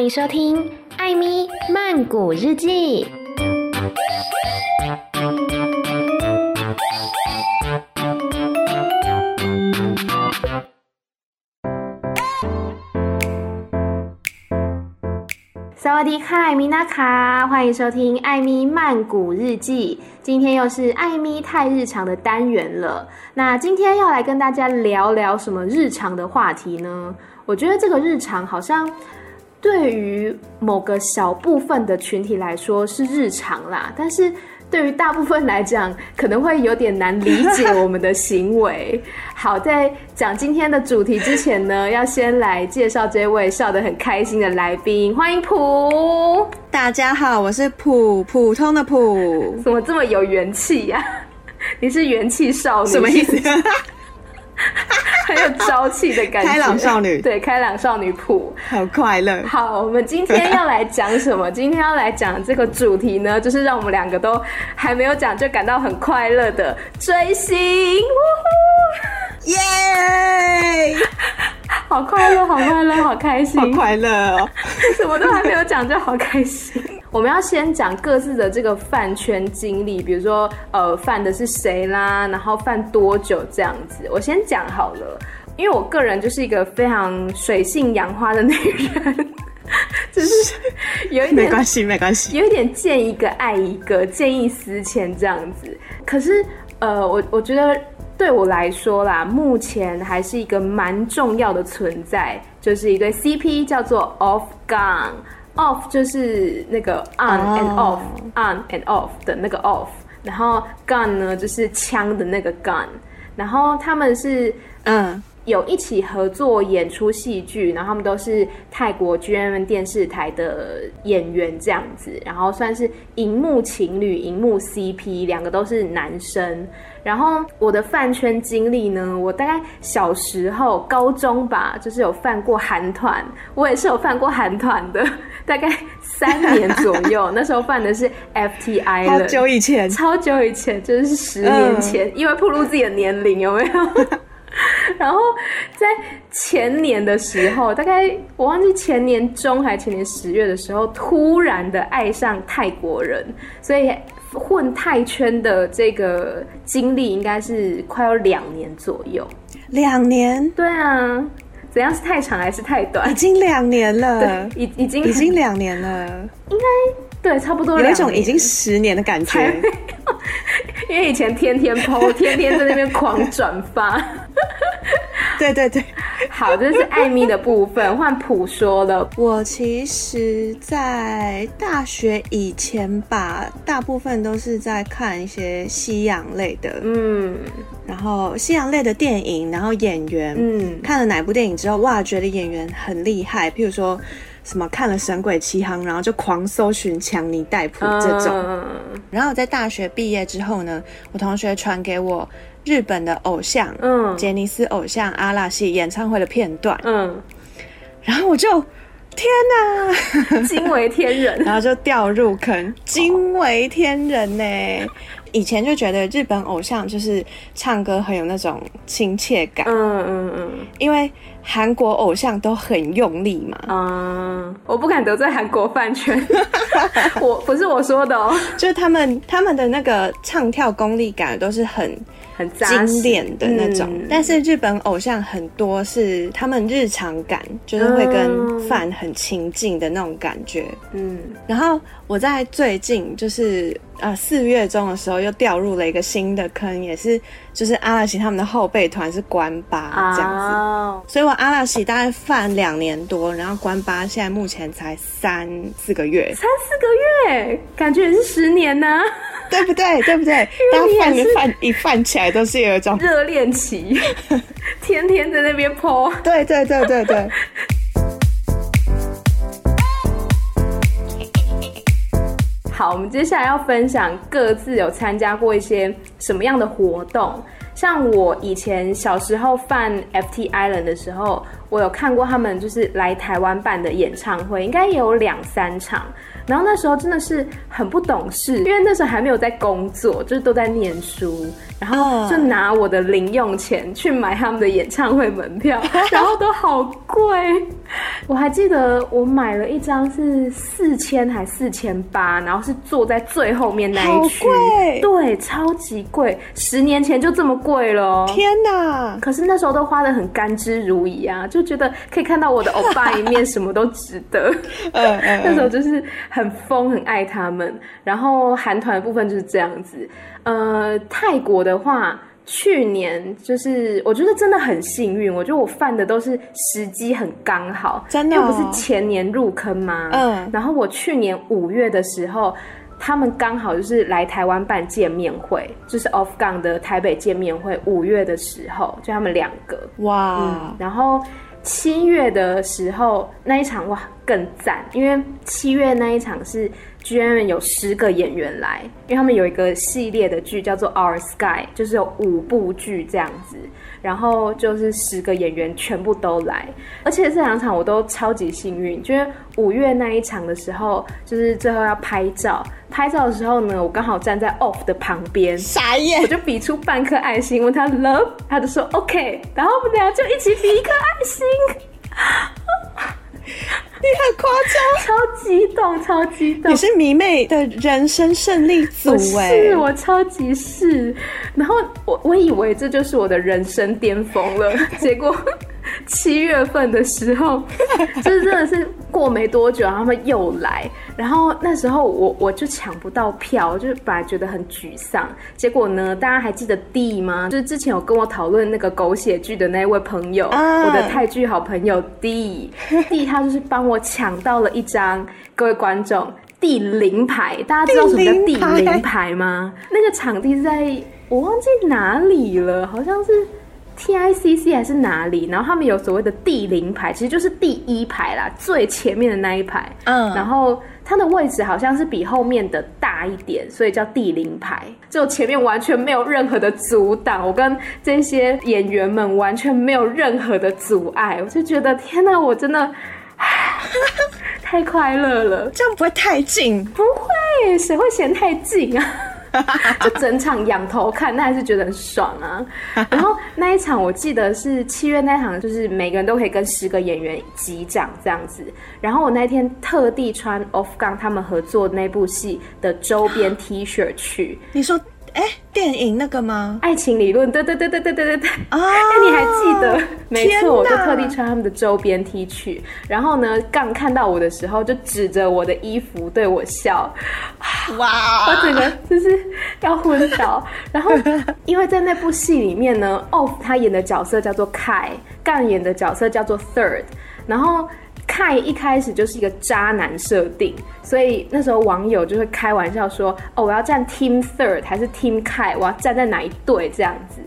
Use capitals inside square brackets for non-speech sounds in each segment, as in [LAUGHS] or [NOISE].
欢迎收听《艾咪曼谷日记》。萨瓦迪卡，米娜卡，欢迎收听《艾咪曼谷日记》。今天又是艾咪太日常的单元了。那今天要来跟大家聊聊什么日常的话题呢？我觉得这个日常好像对于某个小部分的群体来说是日常啦，但是对于大部分来讲，可能会有点难理解我们的行为。[LAUGHS] 好，在讲今天的主题之前呢，要先来介绍这位笑得很开心的来宾，欢迎普。大家好，我是普，普通的普。怎么这么有元气呀？[LAUGHS] 你是元气少女？什么意思？很有朝气的感觉，开朗少女，对，开朗少女谱，好快乐。好，我们今天要来讲什么？[LAUGHS] 今天要来讲这个主题呢，就是让我们两个都还没有讲就感到很快乐的追星，耶！[LAUGHS] 好快乐，好快乐，好开心，好快乐哦！[LAUGHS] 什么都还没有讲就好开心。我们要先讲各自的这个饭圈经历，比如说呃，饭的是谁啦，然后饭多久这样子。我先讲好了，因为我个人就是一个非常水性杨花的女人，[LAUGHS] 就是有一点没关系，没关系，有一点见一个爱一个，见异思迁这样子。可是呃，我我觉得对我来说啦，目前还是一个蛮重要的存在，就是一对 CP 叫做 Off Gun。Off 就是那个 on and off，on、oh. and off 的那个 off，然后 gun 呢就是枪的那个 gun，然后他们是嗯有一起合作演出戏剧，然后他们都是泰国 GMM 电视台的演员这样子，然后算是荧幕情侣、荧幕 CP，两个都是男生。然后我的饭圈经历呢，我大概小时候高中吧，就是有犯过韩团，我也是有犯过韩团的，[LAUGHS] 大概三年左右。[LAUGHS] 那时候犯的是 FTI 了，好久以前，超久以前，就是十年前，嗯、因为暴露自己的年龄有没有？[LAUGHS] [LAUGHS] 然后在前年的时候，大概我忘记前年中还是前年十月的时候，突然的爱上泰国人，所以。混泰圈的这个经历应该是快要两年左右，两年？对啊，怎样是太长还是太短？已经两年了，[LAUGHS] 对，已已经已经两年了，应该对，差不多有一种已经十年的感觉，[LAUGHS] 因为以前天天 po，[LAUGHS] 天天在那边狂转发。对对对，好，这是艾米的部分，换普说了。我其实，在大学以前吧，大部分都是在看一些西洋类的，嗯，然后西洋类的电影，然后演员，嗯，看了哪部电影之后，哇，觉得演员很厉害，譬如说什么看了《神鬼奇航》，然后就狂搜寻强尼戴普这种。嗯，然后在大学毕业之后呢，我同学传给我。日本的偶像，嗯，杰尼斯偶像阿拉西演唱会的片段，嗯，然后我就天哪，惊为天人，[LAUGHS] 然后就掉入坑，惊为天人呢。以前就觉得日本偶像就是唱歌很有那种亲切感，嗯嗯嗯，因为韩国偶像都很用力嘛，嗯，我不敢得罪韩国饭圈，[LAUGHS] 我不是我说的哦，就是他们他们的那个唱跳功力感都是很。很精炼的那种，嗯，但是日本偶像很多是他们日常感，就是会跟饭很亲近的那种感觉。嗯，然后我在最近就是呃四月中的时候又掉入了一个新的坑，也是就是阿拉西他们的后辈团是关八这样子，哦，所以我阿拉西大概犯两年多，然后关八现在目前才三四个月，三四个月，感觉也是十年呢，啊。对不对？对不对？[LAUGHS] 当饭一犯一犯起来，都是有一种热恋期，[LAUGHS] 天天在那边 po。对对对对对。好，我们接下来要分享各自有参加过一些什么样的活动。像我以前小时候犯 FT Island 的时候，我有看过他们就是来台湾办的演唱会，应该也有两三场。然后那时候真的是很不懂事，因为那时候还没有在工作，就是都在念书，然后就拿我的零用钱去买他们的演唱会门票，[LAUGHS] 然后都好贵。我还记得我买了一张是四千还四千八，然后是坐在最后面那一区，对，超级贵，十年前就这么贵了，天哪！可是那时候都花的很甘之如饴啊，就觉得可以看到我的欧巴一面，[LAUGHS] 什么都值得。那时候就是。很疯，很爱他们。然后韩团的部分就是这样子。呃，泰国的话，去年就是我觉得真的很幸运。我觉得我犯的都是时机很刚好，真的、不是前年入坑吗？嗯。然后我去年五月的时候，他们刚好就是来台湾办见面会，就是 Off Gang 的台北见面会。五月的时候，就他们两个。哇、嗯。然后。七月的时候那一场哇更赞，因为七月那一场是居然有十个演员来，因为他们有一个系列的剧叫做《Our Sky》，就是有五部剧这样子。然后就是十个演员全部都来，而且这两场我都超级幸运，就是五月那一场的时候，就是最后要拍照，拍照的时候呢，我刚好站在 Off 的旁边，傻眼，我就比出半颗爱心，问他 Love，他就说 OK，然后我们俩就一起比一颗爱心。你很夸张，超激动，超激动！你是迷妹的人生胜利组哎，是我超级是。然后我我以为这就是我的人生巅峰了，结果。[LAUGHS] 七月份的时候，[LAUGHS] 就是真的是过没多久，他们又来，然后那时候我我就抢不到票，就是本来觉得很沮丧。结果呢，大家还记得 D 吗？就是之前有跟我讨论那个狗血剧的那位朋友，啊、我的泰剧好朋友 D，D 他就是帮我抢到了一张，各位观众，第零排，大家知道什么叫第零排吗？那个场地是在我忘记哪里了，好像是。TICC 还是哪里？然后他们有所谓的第零排，其实就是第一排啦，最前面的那一排。嗯，然后它的位置好像是比后面的大一点，所以叫第零排。就前面完全没有任何的阻挡，我跟这些演员们完全没有任何的阻碍，我就觉得天哪，我真的 [LAUGHS] 太快乐了。这样不会太近？不会，谁会嫌太近啊？[LAUGHS] 就整场仰头看，那还是觉得很爽啊。[LAUGHS] 然后那一场我记得是七月那一场，就是每个人都可以跟十个演员击掌这样子。然后我那天特地穿 Off Gang 他们合作那部戏的周边 T 恤去。你说？哎，电影那个吗？爱情理论，对对对对对对对对。啊，哎，你还记得？没错，我就特地穿他们的周边 T 恤。然后呢，刚看到我的时候，就指着我的衣服对我笑。哇！我整个就是要昏倒。[LAUGHS] 然后，因为在那部戏里面呢，Off 他演的角色叫做 Kai，Gang 演的角色叫做 Third。然后。Kai 一开始就是一个渣男设定，所以那时候网友就会开玩笑说：“哦，我要站 Team Third 还是 Team Kai？我要站在哪一队这样子？”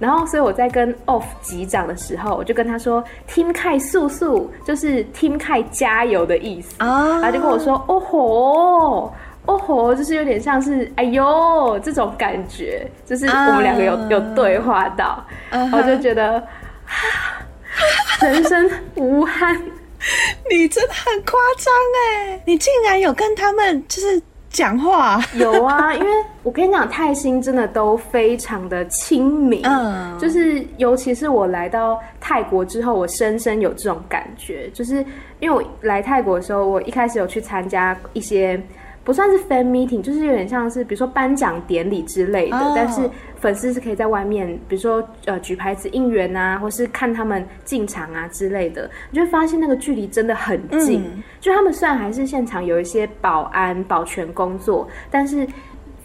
然后，所以我在跟 Off 击掌的时候，我就跟他说：“Team Kai 速速，就是 Team Kai 加油的意思。”啊，他就跟我说：“哦吼，哦吼，就是有点像是哎呦这种感觉，就是我们两个有、uh, 有对话到，uh huh. 我就觉得人生无憾。”你真的很夸张哎！你竟然有跟他们就是讲话？有啊，因为我跟你讲，泰星真的都非常的亲民，嗯，就是尤其是我来到泰国之后，我深深有这种感觉，就是因为我来泰国的时候，我一开始有去参加一些。不算是 fan meeting，就是有点像是比如说颁奖典礼之类的，oh. 但是粉丝是可以在外面，比如说呃举牌子应援啊，或是看他们进场啊之类的，你就会发现那个距离真的很近。嗯、就他们虽然还是现场有一些保安保全工作，但是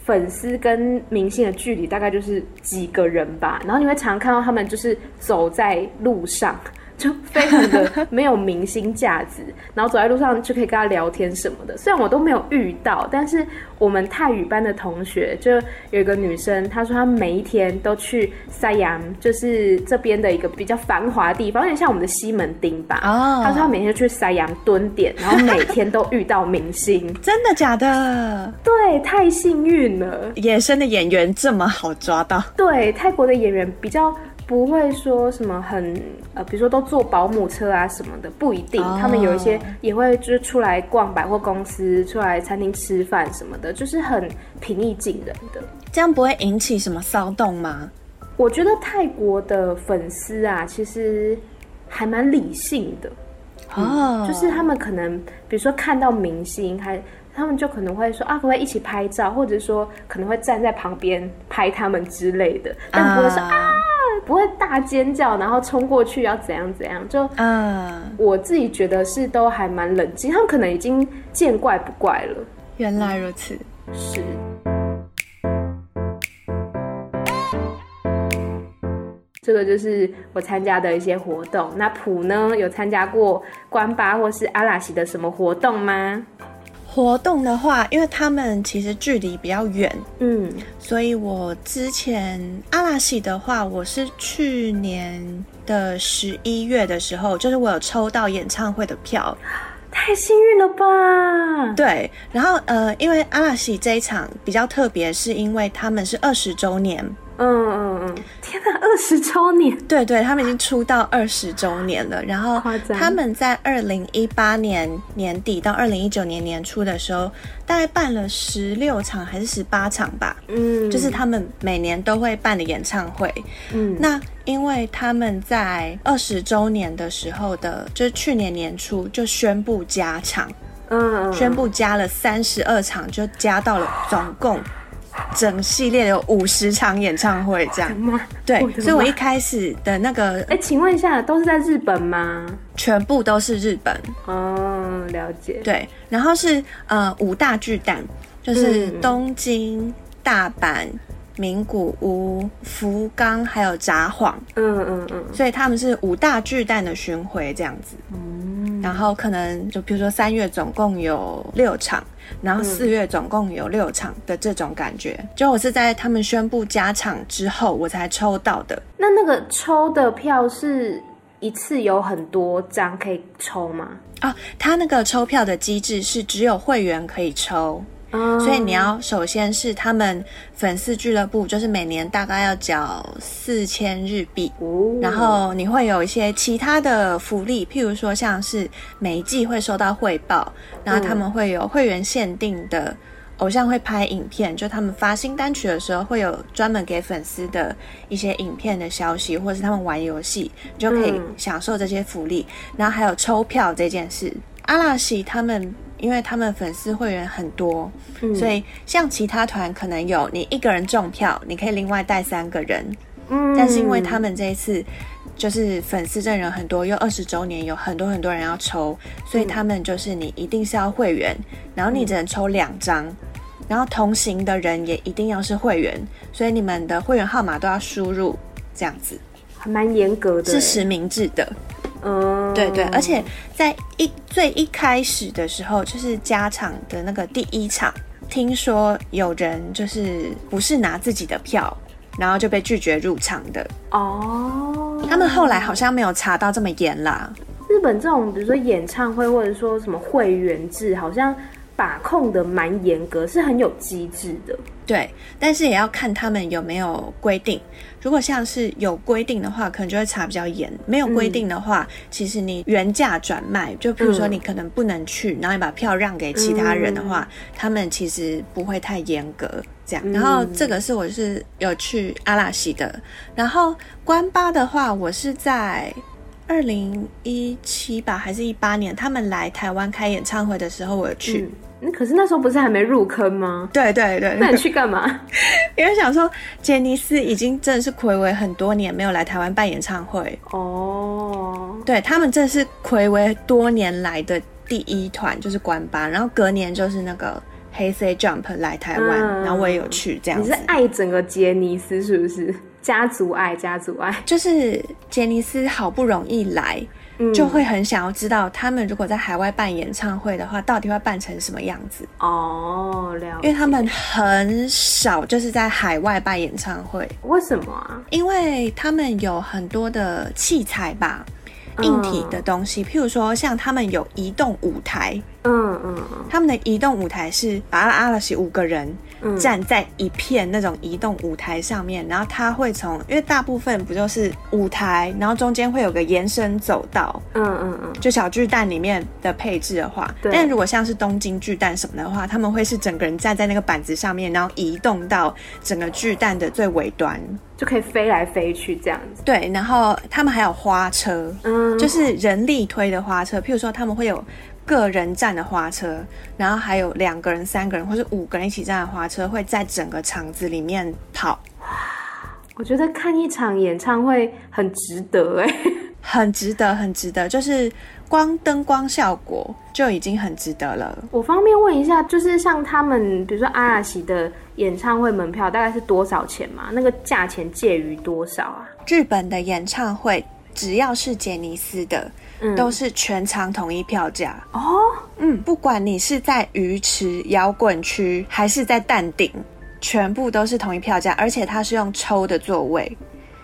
粉丝跟明星的距离大概就是几个人吧。然后你会常常看到他们就是走在路上。就非常的 [LAUGHS] 没有明星价值，然后走在路上就可以跟他聊天什么的。虽然我都没有遇到，但是我们泰语班的同学就有一个女生，她说她每一天都去塞阳，就是这边的一个比较繁华的地方，有点像我们的西门町吧。哦，她说她每天去塞阳蹲点，然后每天都遇到明星。真的假的？对，太幸运了。野生的演员这么好抓到？对，泰国的演员比较。不会说什么很呃，比如说都坐保姆车啊什么的，不一定。Oh. 他们有一些也会就是出来逛百货公司，出来餐厅吃饭什么的，就是很平易近人的。这样不会引起什么骚动吗？我觉得泰国的粉丝啊，其实还蛮理性的。哦、oh. 嗯，就是他们可能比如说看到明星还。他们就可能会说啊，可不可以一起拍照，或者说可能会站在旁边拍他们之类的，但不会说、uh, 啊，不会大尖叫，然后冲过去要怎样怎样。就嗯，uh, 我自己觉得是都还蛮冷静，他们可能已经见怪不怪了。原来如此，是。这个就是我参加的一些活动。那普呢，有参加过关巴或是阿拉西的什么活动吗？活动的话，因为他们其实距离比较远，嗯，所以我之前阿拉西的话，我是去年的十一月的时候，就是我有抽到演唱会的票，[GASPS] 太幸运了吧？对，然后呃，因为阿拉西这一场比较特别，是因为他们是二十周年。嗯嗯嗯，天哪，二十周年！对对，他们已经出道二十周年了。然后他们在二零一八年年底到二零一九年年初的时候，大概办了十六场还是十八场吧。嗯，就是他们每年都会办的演唱会。嗯，那因为他们在二十周年的时候的，就是去年年初就宣布加场，嗯，宣布加了三十二场，就加到了总共。整系列有五十场演唱会，这样对，所以我一开始的那个，哎、欸，请问一下，都是在日本吗？全部都是日本。哦，了解。对，然后是呃五大巨蛋，就是东京、嗯、大阪。名古屋、福冈还有札幌，嗯嗯嗯，所以他们是五大巨蛋的巡回这样子，嗯，然后可能就比如说三月总共有六场，然后四月总共有六场的这种感觉，嗯、就我是在他们宣布加场之后我才抽到的。那那个抽的票是一次有很多张可以抽吗？啊，他那个抽票的机制是只有会员可以抽。所以你要首先是他们粉丝俱乐部，就是每年大概要缴四千日币，然后你会有一些其他的福利，譬如说像是每一季会收到汇报，然后他们会有会员限定的偶像会拍影片，就他们发新单曲的时候会有专门给粉丝的一些影片的消息，或者是他们玩游戏，你就可以享受这些福利。然后还有抽票这件事，阿拉西他们。因为他们粉丝会员很多，嗯、所以像其他团可能有你一个人中票，你可以另外带三个人。嗯，但是因为他们这一次就是粉丝阵容很多，又二十周年，有很多很多人要抽，所以他们就是你一定是要会员，然后你只能抽两张，然后同行的人也一定要是会员，所以你们的会员号码都要输入，这样子，还蛮严格的，是实名制的。嗯，对对，而且在一最一开始的时候，就是加场的那个第一场，听说有人就是不是拿自己的票，然后就被拒绝入场的。哦，他们后来好像没有查到这么严啦。日本这种，比如说演唱会或者说什么会员制，好像把控的蛮严格，是很有机制的。对，但是也要看他们有没有规定。如果像是有规定的话，可能就会查比较严；没有规定的话，嗯、其实你原价转卖，就比如说你可能不能去，嗯、然后你把票让给其他人的话，嗯、他们其实不会太严格这样。嗯、然后这个是我是有去阿拉西的，然后关巴的话，我是在二零一七吧，还是一八年，他们来台湾开演唱会的时候，我有去。嗯可是那时候不是还没入坑吗？对对对，那你去干嘛？[LAUGHS] 因为想说杰尼斯已经真的是睽违很多年没有来台湾办演唱会哦。对，他们真的是睽违多年来的第一团，就是关八，然后隔年就是那个黑 C Jump 来台湾，嗯、然后我也有去这样子。你是爱整个杰尼斯是不是？家族爱，家族爱，就是杰尼斯好不容易来。就会很想要知道，他们如果在海外办演唱会的话，到底会办成什么样子？哦，了解。因为他们很少就是在海外办演唱会。为什么啊？因为他们有很多的器材吧，硬体的东西，嗯、譬如说像他们有移动舞台。嗯嗯嗯，他们的移动舞台是把阿拉西五个人站在一片那种移动舞台上面，然后他会从，因为大部分不就是舞台，然后中间会有个延伸走道，嗯嗯嗯，就小巨蛋里面的配置的话，但如果像是东京巨蛋什么的话，他们会是整个人站在那个板子上面，然后移动到整个巨蛋的最尾端，就可以飞来飞去这样子。对，然后他们还有花车，嗯，就是人力推的花车，譬如说他们会有。个人站的花车，然后还有两个人、三个人或是五个人一起站的花车，会在整个场子里面跑。我觉得看一场演唱会很值得哎，[LAUGHS] 很值得，很值得，就是光灯光效果就已经很值得了。我方便问一下，就是像他们，比如说阿拉西的演唱会门票大概是多少钱嘛？那个价钱介于多少啊？日本的演唱会只要是杰尼斯的。都是全场统一票价哦，嗯，不管你是在鱼池摇滚区还是在蛋顶，全部都是统一票价，而且它是用抽的座位，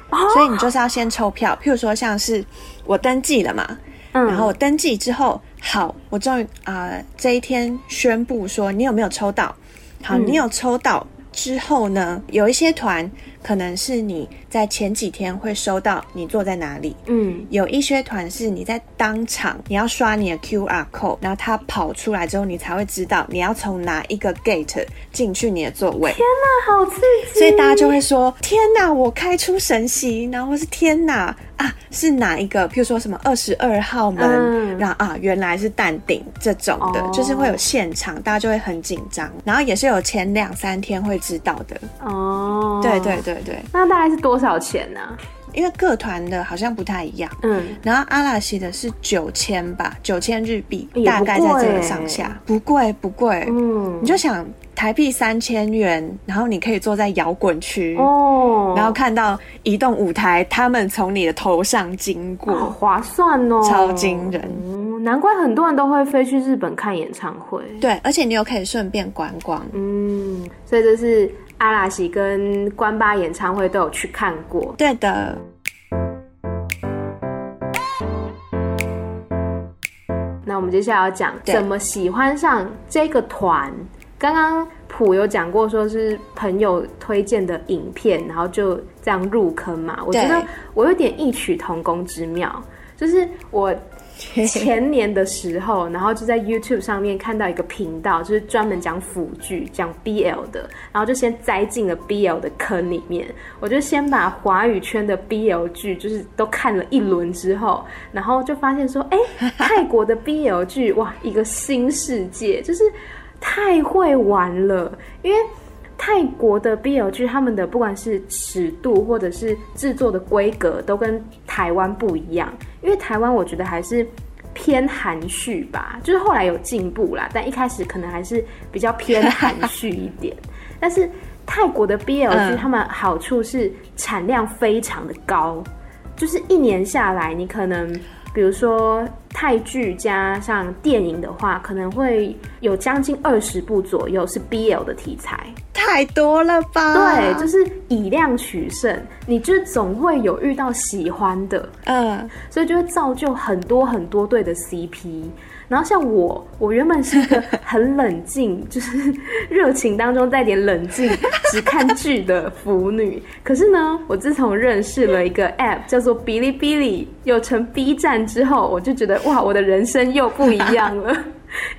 哦，所以你就是要先抽票。譬如说，像是我登记了嘛，嗯，然后我登记之后，好，我终于啊这一天宣布说你有没有抽到？好，你有抽到。之后呢，有一些团可能是你在前几天会收到你坐在哪里，嗯，有一些团是你在当场你要刷你的 QR code，然后它跑出来之后，你才会知道你要从哪一个 gate 进去你的座位。天哪，好刺激！所以大家就会说：天哪，我开出神席，然后是天哪。啊，是哪一个？譬如说什么二十二号门，嗯、然后啊，原来是淡定这种的，哦，就是会有现场，大家就会很紧张，然后也是有前两三天会知道的。哦，对对对对，那大概是多少钱呢？因为各团的好像不太一样。嗯，然后阿拉西的是九千吧，九千日币，大概在这个上下，不贵不贵。嗯，你就想。台币三千元，然后你可以坐在摇滚区哦，然后看到移动舞台，他们从你的头上经过，好划算哦，超惊人。嗯，难怪很多人都会飞去日本看演唱会。对，而且你又可以顺便观光。嗯，所以这是阿拉西跟关巴演唱会都有去看过。对的。那我们接下来要讲怎么喜欢上这个团。刚刚普有讲过，说是朋友推荐的影片，然后就这样入坑嘛。我觉得我有点异曲同工之妙，就是我前年的时候，然后就在 YouTube 上面看到一个频道，就是专门讲腐剧、讲 BL 的，然后就先栽进了 BL 的坑里面。我就先把华语圈的 BL 剧就是都看了一轮之后，然后就发现说，哎，泰国的 BL 剧哇，一个新世界，就是。太会玩了，因为泰国的 BL 剧，他们的不管是尺度或者是制作的规格，都跟台湾不一样。因为台湾我觉得还是偏含蓄吧，就是后来有进步啦，但一开始可能还是比较偏含蓄一点。[LAUGHS] 但是泰国的 BL 剧，他们好处是产量非常的高，就是一年下来，你可能。比如说泰剧加上电影的话，可能会有将近二十部左右是 BL 的题材，太多了吧？对，就是以量取胜，你就总会有遇到喜欢的，嗯，所以就会造就很多很多对的 CP。然后像我，我原本是一个 [LAUGHS] 很冷静，就是热情当中带点冷静，只看剧的腐女。可是呢，我自从认识了一个 App 叫做哔哩哔哩，又称 B 站之后，我就觉得哇，我的人生又不一样了。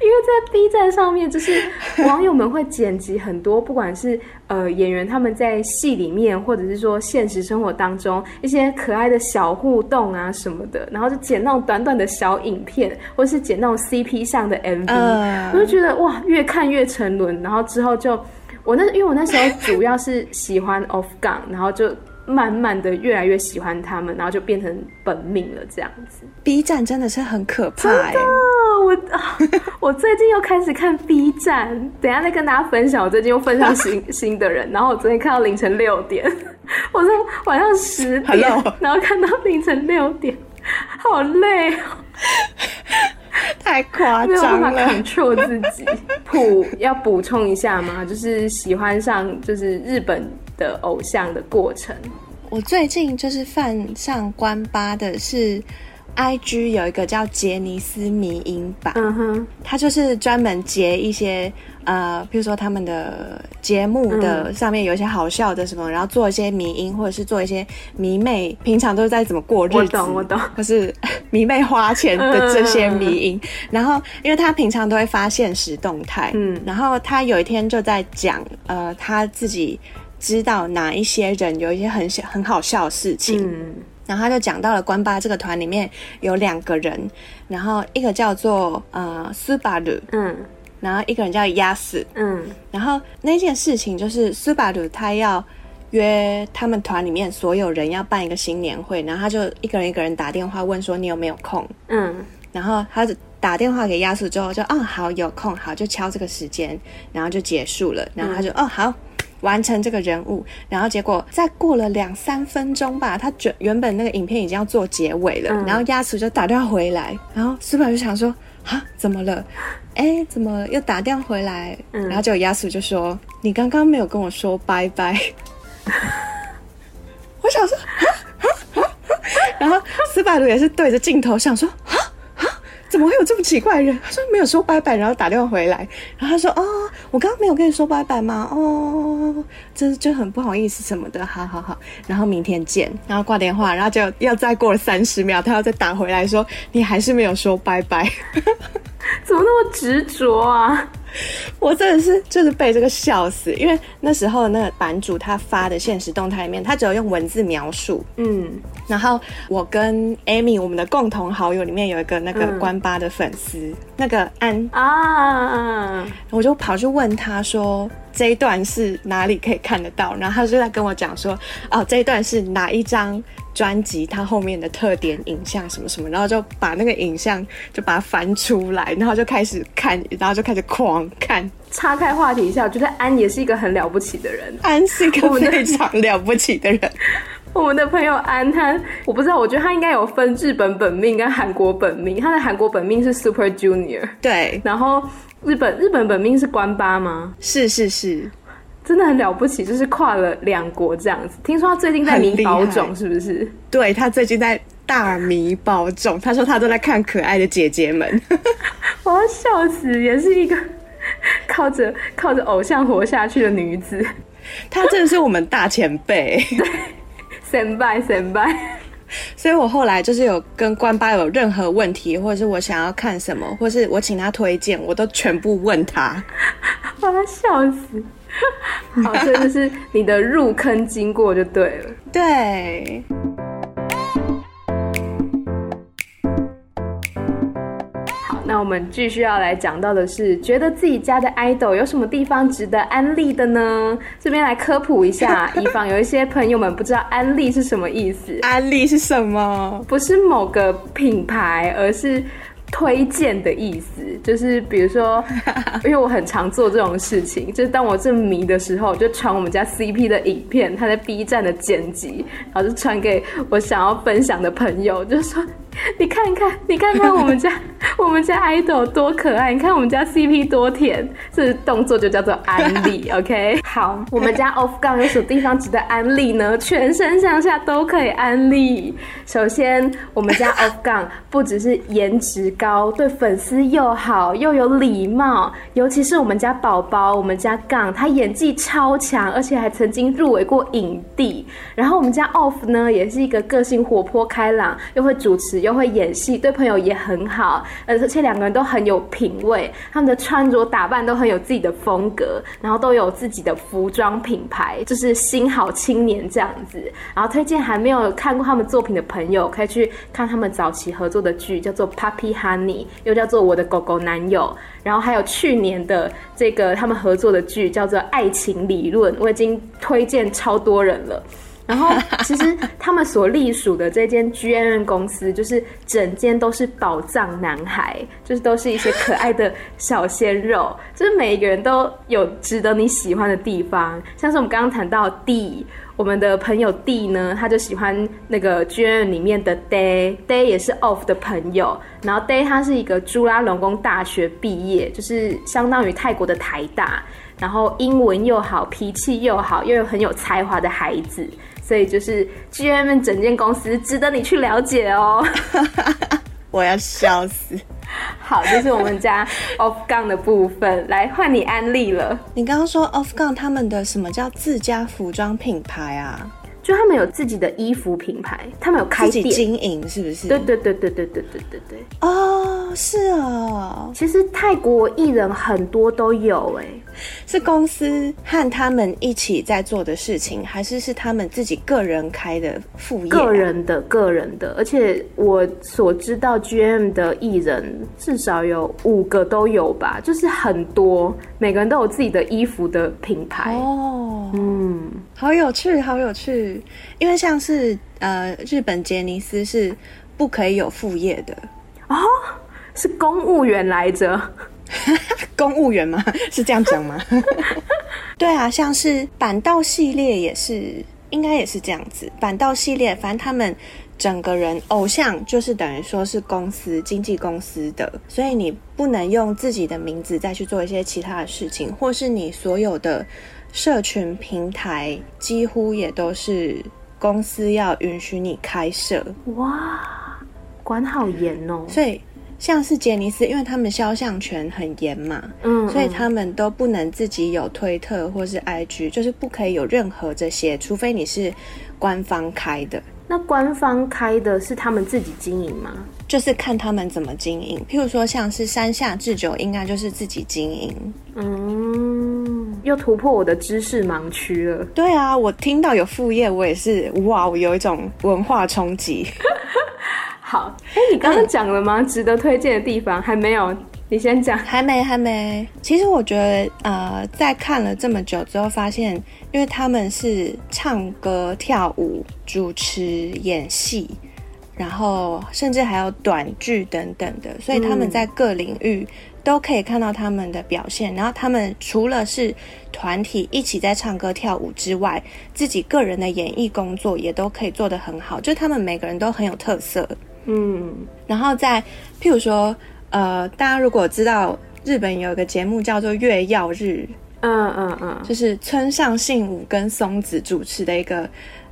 因为在 B 站上面，就是网友们会剪辑很多，不管是呃演员他们在戏里面，或者是说现实生活当中一些可爱的小互动啊什么的，然后就剪那种短短的小影片，或是剪那种 CP 上的 MV，呃，我就觉得哇，越看越沉沦。然后之后就我那因为我那时候主要是喜欢 Off Gun，然后就。慢慢的越来越喜欢他们，然后就变成本命了这样子。B 站真的是很可怕真的！我 [LAUGHS] 我最近又开始看 B 站，等一下再跟大家分享。我最近又分享 [LAUGHS] 新新的人，然后我昨天看到凌晨六点，[LAUGHS] 我是晚上十点，Hello? 然后看到凌晨六点，好累，太夸张了，没有办法 control 自己。普要补充一下吗？就是喜欢上就是日本。的偶像的过程，我最近就是犯上关八的是，IG 有一个叫杰尼斯迷音版，嗯哼，他就是专门截一些呃，比如说他们的节目的上面有一些好笑的什么，嗯、然后做一些迷音，或者是做一些迷妹平常都是在怎么过日子，我懂我懂，或是 [LAUGHS] 迷妹花钱的这些迷音。嗯、然后，因为他平常都会发现实动态，嗯，然后他有一天就在讲，呃，他自己知道哪一些人有一些很小很好笑的事情，嗯。然后他就讲到了关巴这个团里面有两个人，然后一个叫做呃斯巴鲁，嗯，然后一个人叫亚斯，嗯，然后那件事情就是斯巴鲁他要约他们团里面所有人要办一个新年会，然后他就一个人一个人打电话问说你有没有空，嗯，然后他就打电话给亚斯之后就哦好有空好就敲这个时间，然后就结束了，然后他就、嗯、哦好。完成这个人物，然后结果再过了两三分钟吧，他原原本那个影片已经要做结尾了，嗯、然后亚叔就打电话回来，然后斯巴就想说啊，怎么了？[LAUGHS] 哎，怎么又打电话回来？嗯、然后结果亚叔就说你刚刚没有跟我说拜拜。[LAUGHS] 我想说，然后斯巴鲁也是对着镜头想说啊。怎么会有这么奇怪的人？他说没有说拜拜，然后打电话回来，然后他说哦，我刚刚没有跟你说拜拜吗？哦，这就很不好意思什么的，好好好，然后明天见，然后挂电话，然后就要再过了三十秒，他要再打回来说你还是没有说拜拜，[LAUGHS] 怎么那么执着啊？[LAUGHS] 我真的是就是被这个笑死，因为那时候那个版主他发的现实动态里面，他只有用文字描述，嗯，然后我跟 Amy 我们的共同好友里面有一个那个关八的粉丝，嗯、那个安。啊，我就跑去问他说这一段是哪里可以看得到，然后他就在跟我讲说，哦，这一段是哪一张专辑它后面的特点影像什么什么，然后就把那个影像就把它翻出来，然后就开始看，然后就开始狂看。岔开话题一下，我觉得安也是一个很了不起的人，安是一个非常了不起的人。我们的朋友安他，我不知道，我觉得他应该有分日本本命跟韩国本命，他的韩国本命是 Super Junior，对，然后日本日本本命是关八吗？是是是。真的很了不起，就是跨了两国这样子。听说他最近在迷宝冢，是不是？对，他最近在大迷宝冢。他说他都在看可爱的姐姐们，[LAUGHS] 我要笑死！也是一个 [LAUGHS] 靠着靠着偶像活下去的女子，她真的是我们大前辈。[LAUGHS] 对，先拜先辈。[LAUGHS] 所以我后来就是有跟关八有任何问题，或者是我想要看什么，或是我请他推荐，我都全部问他。[LAUGHS] 把他笑死！[LAUGHS] 好，这就是你的入坑经过就对了。对。那我们继续要来讲到的是，觉得自己家的 idol 有什么地方值得安利的呢？这边来科普一下，[LAUGHS] 以防有一些朋友们不知道安利是什么意思。安利是什么？不是某个品牌，而是。推荐的意思就是，比如说，[LAUGHS] 因为我很常做这种事情，就是当我正迷的时候，就传我们家 CP 的影片，他在 B 站的剪辑，然后就传给我想要分享的朋友，就说。你看看，你看看我们家 [LAUGHS] 我们家 idol 多可爱，你看我们家 CP 多甜，这动作就叫做安利，[LAUGHS] OK？好，我们家 off 杠有什么地方值得安利呢？全身上下都可以安利。首先，我们家 off 杠不只是颜值高，对粉丝又好，又有礼貌，尤其是我们家宝宝，我们家杠，他演技超强，而且还曾经入围过影帝。然后我们家 off 呢，也是一个个性活泼开朗，又会主持。又会演戏，对朋友也很好，而且两个人都很有品味，他们的穿着打扮都很有自己的风格，然后都有自己的服装品牌，就是新好青年这样子。然后推荐还没有看过他们作品的朋友，可以去看他们早期合作的剧，叫做《Puppy 哈你》，又叫做《我的狗狗男友》。然后还有去年的这个他们合作的剧，叫做《爱情理论》，我已经推荐超多人了。然后，其实他们所隶属的这间 GMM 公司，就是整间都是宝藏男孩，就是都是一些可爱的小鲜肉，就是每一个人都有值得你喜欢的地方。像是我们刚刚谈到 D，我们的朋友 D 呢，他就喜欢那个 G N 里面的 Day，Day 也是 Off 的朋友。然后 Day 他是一个朱拉隆功大学毕业，就是相当于泰国的台大，然后英文又好，脾气又好，又有很有才华的孩子。所以就是 GMM 整间公司值得你去了解哦。[LAUGHS] 我要笑死。好，这是我们家 [LAUGHS] Off Gun 的部分，来换你安利了。你刚刚说 Off Gun 他们的什么叫自家服装品牌啊？就他们有自己的衣服品牌，他们有开店经营，是不是？对对对对对对对对对。哦，是哦。其实泰国艺人很多都有哎，是公司和他们一起在做的事情，还是是他们自己个人开的副业啊？个人的，个人的。而且我所知道，GM 的艺人至少有五个都有吧，就是很多，每个人都有自己的衣服的品牌。哦，嗯，好有趣，好有趣。因为像是呃，日本杰尼斯是不可以有副业的哦，是公务员来着，[LAUGHS] 公务员吗？是这样讲吗？[LAUGHS] 对啊，像是板道系列也是，应该也是这样子。板道系列，反正他们整个人偶像就是等于说是公司经纪公司的，所以你不能用自己的名字再去做一些其他的事情，或是你所有的。社群平台几乎也都是公司要允许你开设，哇，管好严哦。所以像是杰尼斯，因为他们肖像权很严嘛，嗯，所以他们都不能自己有推特或是 IG，就是不可以有任何这些，除非你是官方开的。那官方开的是他们自己经营吗？就是看他们怎么经营。譬如说，像是山下智久，应该就是自己经营。嗯，又突破我的知识盲区了。对啊，我听到有副业，我也是哇，我有一种文化冲击。[LAUGHS] 好，哎，你刚刚讲了吗？嗯，值得推荐的地方还没有。你先讲，还没，还没。其实我觉得，呃，在看了这么久之后，发现，因为他们是唱歌、跳舞、主持、演戏，然后甚至还有短剧等等的，所以他们在各领域都可以看到他们的表现。然后他们除了是团体一起在唱歌跳舞之外，自己个人的演艺工作也都可以做得很好。就他们每个人都很有特色，嗯。然后在譬如说。呃，大家如果知道日本有一个节目叫做《月曜日》，嗯嗯嗯，就是村上信五跟松子主持的一个，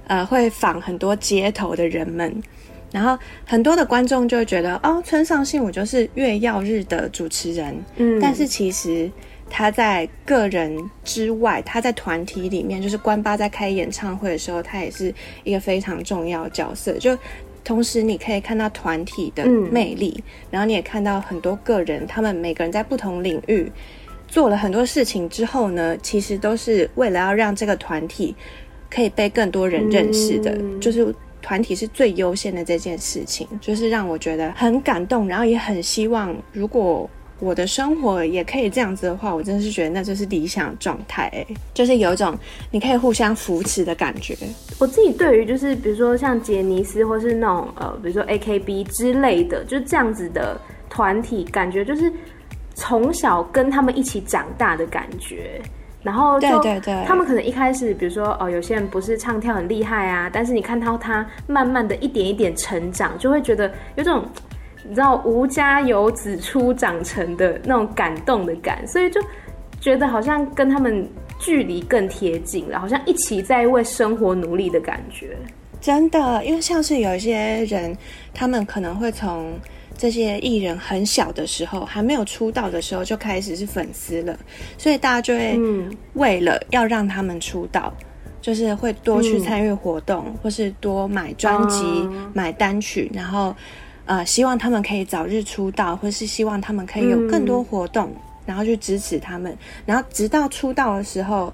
呃，会访很多街头的人们，然后很多的观众就会觉得，哦，村上信五就是《月曜日》的主持人，嗯，但是其实他在个人之外，他在团体里面，就是关八在开演唱会的时候，他也是一个非常重要的角色，就。同时，你可以看到团体的魅力，嗯，然后你也看到很多个人，他们每个人在不同领域做了很多事情之后呢，其实都是为了要让这个团体可以被更多人认识的，嗯，就是团体是最优先的这件事情，就是让我觉得很感动，然后也很希望如果。我的生活也可以这样子的话，我真的是觉得那就是理想状态，哎，就是有一种你可以互相扶持的感觉。我自己对于就是比如说像杰尼斯或是那种呃，比如说 AKB 之类的，就是这样子的团体，感觉就是从小跟他们一起长大的感觉。然后就对对对，他们可能一开始，比如说哦，有些人不是唱跳很厉害啊，但是你看到他慢慢的一点一点成长，就会觉得有种。你知道吴家有子初长成的那种感动的感，所以就觉得好像跟他们距离更贴近了，好像一起在为生活努力的感觉。真的，因为像是有一些人，他们可能会从这些艺人很小的时候，还没有出道的时候就开始是粉丝了，所以大家就会为了要让他们出道，嗯、就是会多去参与活动，嗯、或是多买专辑、嗯、买单曲，然后。呃，希望他们可以早日出道，或是希望他们可以有更多活动，嗯、然后去支持他们。然后直到出道的时候，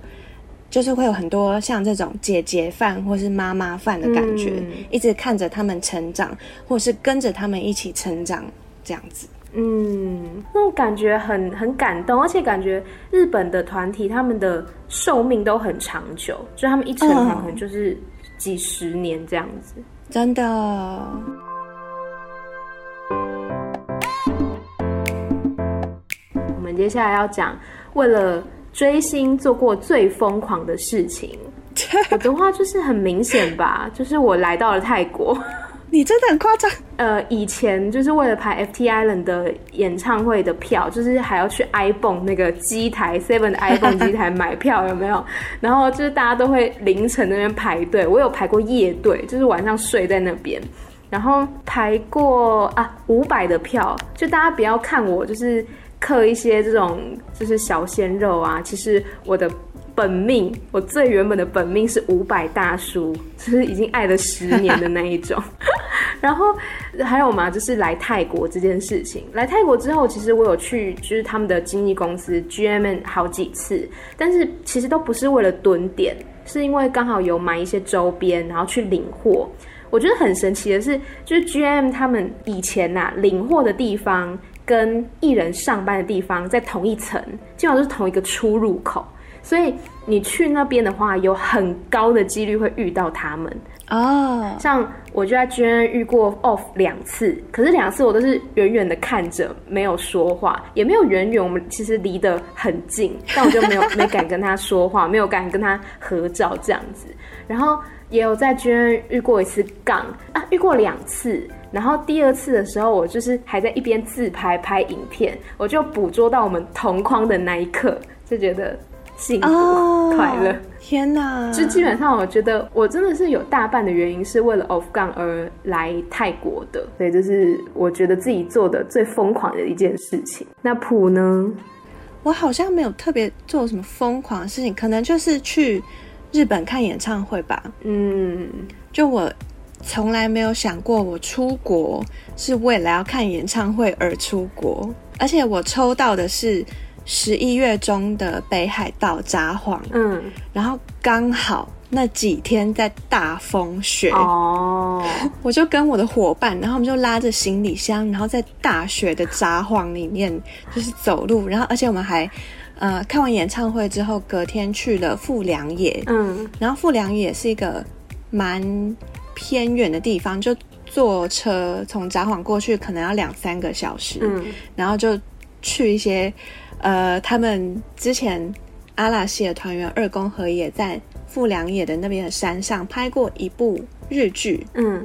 就是会有很多像这种姐姐范或是妈妈范的感觉，嗯、一直看着他们成长，或是跟着他们一起成长，这样子。嗯，那种感觉很很感动，而且感觉日本的团体他们的寿命都很长久，就他们一成可能就是几十年这样子，嗯、真的。接下来要讲，为了追星做过最疯狂的事情，[LAUGHS] 我的话就是很明显吧，就是我来到了泰国。[LAUGHS] 你真的很夸张。呃，以前就是为了排 FT Island 的演唱会的票，就是还要去 iPhone 那个机台 Seven 的 iPhone [LAUGHS] 机台买票，有没有？然后就是大家都会凌晨那边排队，我有排过夜队，就是晚上睡在那边。然后排过啊五百的票，就大家不要看我就是刻一些这种就是小鲜肉啊，其实我的。本命，我最原本的本命是五百大叔，就是已经爱了十年的那一种。[LAUGHS] 然后还有嘛，就是来泰国这件事情。来泰国之后，其实我有去，就是他们的经纪公司 GMM 好几次，但是其实都不是为了蹲点，是因为刚好有买一些周边，然后去领货。我觉得很神奇的是，就是 GM 他们以前呐、啊、领货的地方跟艺人上班的地方在同一层，基本上是同一个出入口。所以你去那边的话，有很高的几率会遇到他们哦。Oh. 像我就在 GMM 遇过 Off 两次，可是两次我都是远远的看着，没有说话，也没有远远，我们其实离得很近，但我就没有没敢跟他说话，没有敢跟他合照这样子。然后也有在 GMM 遇过一次杠啊，遇过两次。然后第二次的时候，我就是还在一边自拍拍影片，我就捕捉到我们同框的那一刻，就觉得。幸福、oh, 快乐，天哪！就基本上，我觉得我真的是有大半的原因是为了 Off Gun 而来泰国的，所以这是我觉得自己做的最疯狂的一件事情。那普呢？我好像没有特别做什么疯狂的事情，可能就是去日本看演唱会吧。嗯，就我从来没有想过我出国是为了要看演唱会而出国，而且我抽到的是。十一月中的北海道札幌，嗯，然后刚好那几天在大风雪哦，我就跟我的伙伴，然后我们就拉着行李箱，然后在大雪的札幌里面就是走路，然后而且我们还呃看完演唱会之后，隔天去了富良野，嗯，然后富良野是一个蛮偏远的地方，就坐车从札幌过去可能要两三个小时，嗯，然后就去一些。呃，他们之前阿拉西的团员二宫和也在富良野的那边的山上拍过一部日剧，嗯，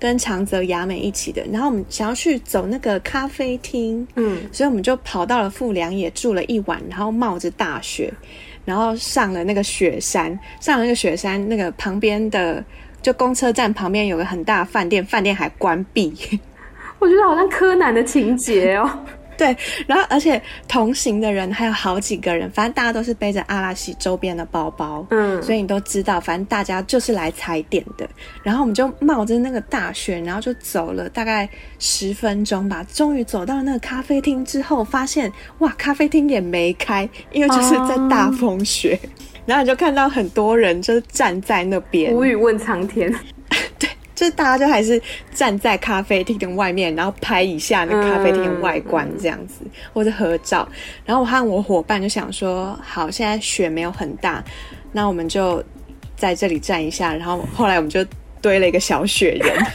跟长泽雅美一起的。然后我们想要去走那个咖啡厅，嗯，所以我们就跑到了富良野住了一晚，然后冒着大雪，然后上了那个雪山，上了那个雪山，那个旁边的就公车站旁边有个很大饭店，饭店还关闭。[LAUGHS] 我觉得好像柯南的情节哦。对，然后而且同行的人还有好几个人，反正大家都是背着阿拉西周边的包包，嗯，所以你都知道，反正大家就是来踩点的。然后我们就冒着那个大雪，然后就走了大概十分钟吧，终于走到那个咖啡厅之后，发现哇，咖啡厅也没开，因为就是在大风雪。哦、然后你就看到很多人就是站在那边，无语问苍天。[LAUGHS] 对就是大家就还是站在咖啡厅的外面，然后拍一下那咖啡厅的外观这样子，嗯、或者合照。然后我和我伙伴就想说，好，现在雪没有很大，那我们就在这里站一下。然后后来我们就堆了一个小雪人。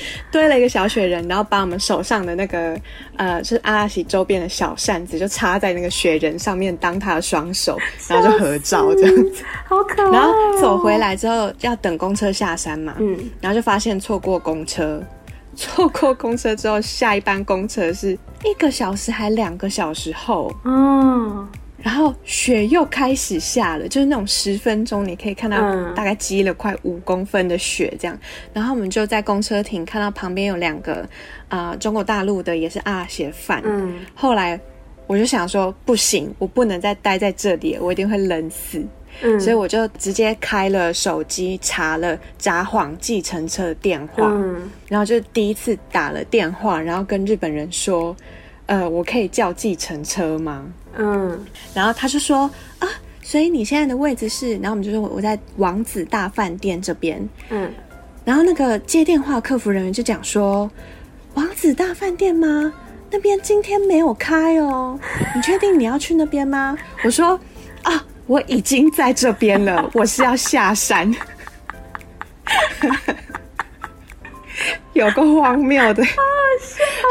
[LAUGHS] 堆了一个小雪人，然后把我们手上的那个呃，就是阿拉西周边的小扇子，就插在那个雪人上面当他的双手，然后就合照这样子，好可爱。然后走回来之后要等公车下山嘛，嗯，然后就发现错过公车，错过公车之后下一班公车是一个小时还两个小时后，嗯。然后雪又开始下了，就是那种十分钟，你可以看到大概积了快五公分的雪这样。嗯、然后我们就在公车亭看到旁边有两个啊、呃、中国大陆的也是阿拉西饭。嗯。后来我就想说不行，我不能再待在这里，我一定会冷死。嗯。所以我就直接开了手机查了札幌计程车的电话。嗯。然后就第一次打了电话，然后跟日本人说，呃，我可以叫计程车吗？嗯，然后他就说啊，所以你现在的位置是，然后我们就说我在王子大饭店这边，嗯，然后那个接电话客服人员就讲说，王子大饭店吗？那边今天没有开哦，你确定你要去那边吗？我说啊，我已经在这边了，[LAUGHS] 我是要下山，[LAUGHS] 有个荒谬的，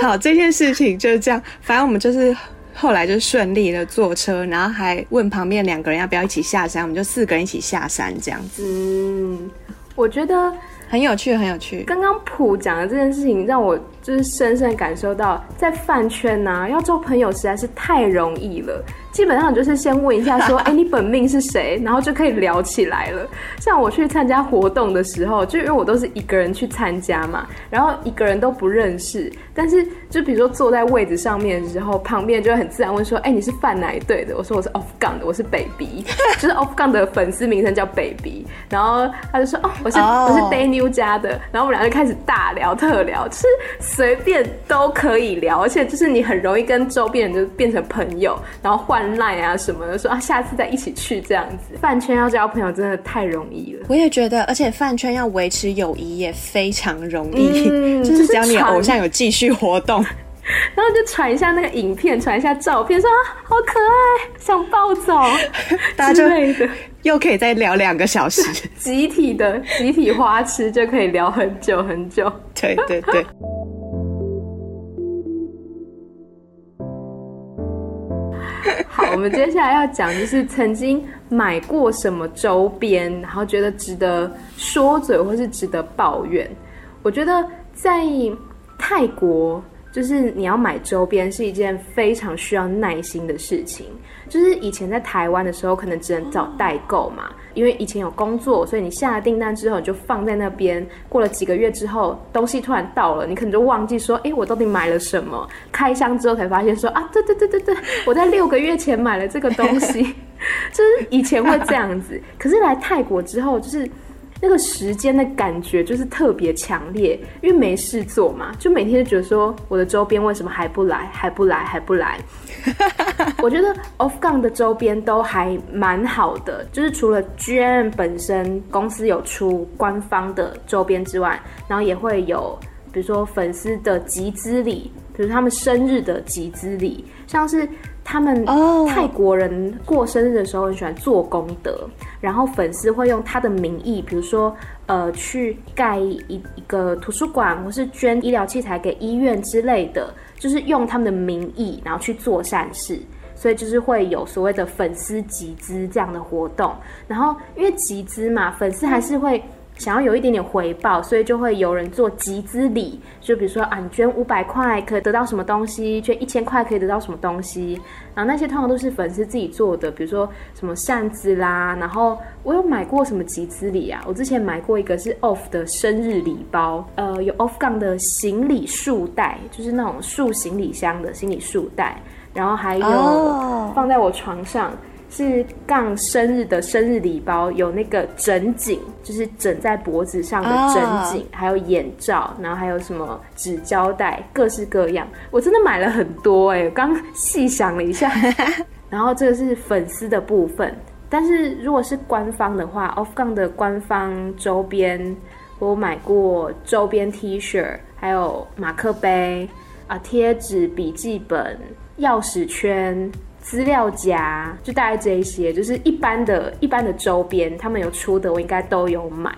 好，这件事情就是这样，反正我们就是。后来就顺利的坐车，然后还问旁边两个人要不要一起下山，我们就四个人一起下山这样子。嗯，我觉得很有趣，很有趣。刚刚普讲的这件事情，让我就是深深感受到，在饭圈呐，要做朋友实在是太容易了。基本上就是先问一下，说，[LAUGHS] 哎，你本命是谁？然后就可以聊起来了。像我去参加活动的时候，就因为我都是一个人去参加嘛，然后一个人都不认识，但是就比如说坐在位置上面的时候，旁边就会很自然问说，哎，你是饭哪一队的？我说我是 Off Gun 的，我是 Baby，[LAUGHS] 就是 Off Gun 的粉丝名称叫 Baby。然后他就说，哦，我是、oh. 我是 Daniel 家的。然后我们俩就开始大聊特聊，就是随便都可以聊，而且就是你很容易跟周边人就变成朋友，然后换。赖啊什么的，说啊，下次再一起去这样子。饭圈要交朋友真的太容易了，我也觉得，而且饭圈要维持友谊也非常容易，嗯、[LAUGHS] 就是只要你偶像有继续活动，[LAUGHS] 然后就传一下那个影片，传一下照片，说啊好可爱，想暴走，[LAUGHS] 大家就又可以再聊两个小时，集体的集体花痴就可以聊很久很久，对对对。我们接下来要讲就是曾经买过什么周边，然后觉得值得说嘴或是值得抱怨。我觉得在泰国，就是你要买周边是一件非常需要耐心的事情。就是以前在台湾的时候，可能只能找代购嘛，因为以前有工作，所以你下了订单之后，你就放在那边。过了几个月之后，东西突然到了，你可能就忘记说，哎，我到底买了什么？开箱之后才发现说，啊，对对对对对，我在六个月前买了这个东西。[LAUGHS] 就是以前会这样子，可是来泰国之后，就是。那个时间的感觉就是特别强烈，因为没事做嘛，就每天就觉得说我的周边为什么还不来，还不来，还不来。[LAUGHS] 我觉得 Off Gun 的周边都还蛮好的，就是除了 GM 本身公司有出官方的周边之外，然后也会有比如说粉丝的集资礼，比如他们生日的集资礼，像是。他们泰国人过生日的时候很喜欢做功德，然后粉丝会用他的名义，比如说呃去盖一一个图书馆，或是捐医疗器材给医院之类的，就是用他们的名义，然后去做善事，所以就是会有所谓的粉丝集资这样的活动。然后因为集资嘛，粉丝还是会。想要有一点点回报，所以就会有人做集资礼，就比如说啊，你捐五百块可以得到什么东西，捐一千块可以得到什么东西，然后那些通常都是粉丝自己做的，比如说什么扇子啦，然后我有买过什么集资礼啊，我之前买过一个是 Off 的生日礼包，呃，有 Off Gun 的行李束带，就是那种束行李箱的行李束带，然后还有放在我床上。是杠生日的生日礼包，有那个枕颈，就是枕在脖子上的枕颈，oh. 还有眼罩，然后还有什么纸胶带，各式各样。我真的买了很多哎、欸，[LAUGHS] 我刚细想了一下。然后这个是粉丝的部分，但是如果是官方的话，Off Gun 的官方周边，我买过周边 T 恤，还有马克杯啊、贴纸、笔记本、钥匙圈。资料夹就大概这一些，就是一般的、一般的周边，他们有出的，我应该都有买。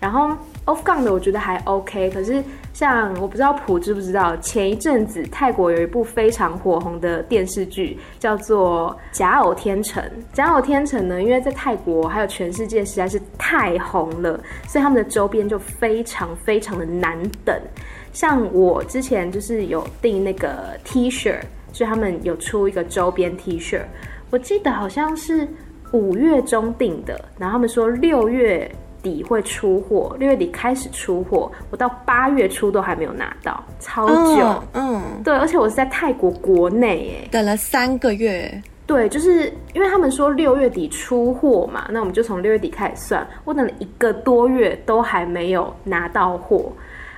然后 Off Gun 的我觉得还 OK，可是像我不知道普知不知道，前一阵子泰国有一部非常火红的电视剧，叫做《假偶天成》。《假偶天成》呢，因为在泰国还有全世界实在是太红了，所以他们的周边就非常非常的难等。像我之前就是有订那个 T 恤。所以他们有出一个周边 T 恤，我记得好像是五月中订的，然后他们说六月底会出货，六月底开始出货，我到八月初都还没有拿到，超久，嗯，嗯。对，而且我是在泰国国内，哎，等了三个月，对，就是因为他们说六月底出货嘛，那我们就从六月底开始算，我等了一个多月都还没有拿到货，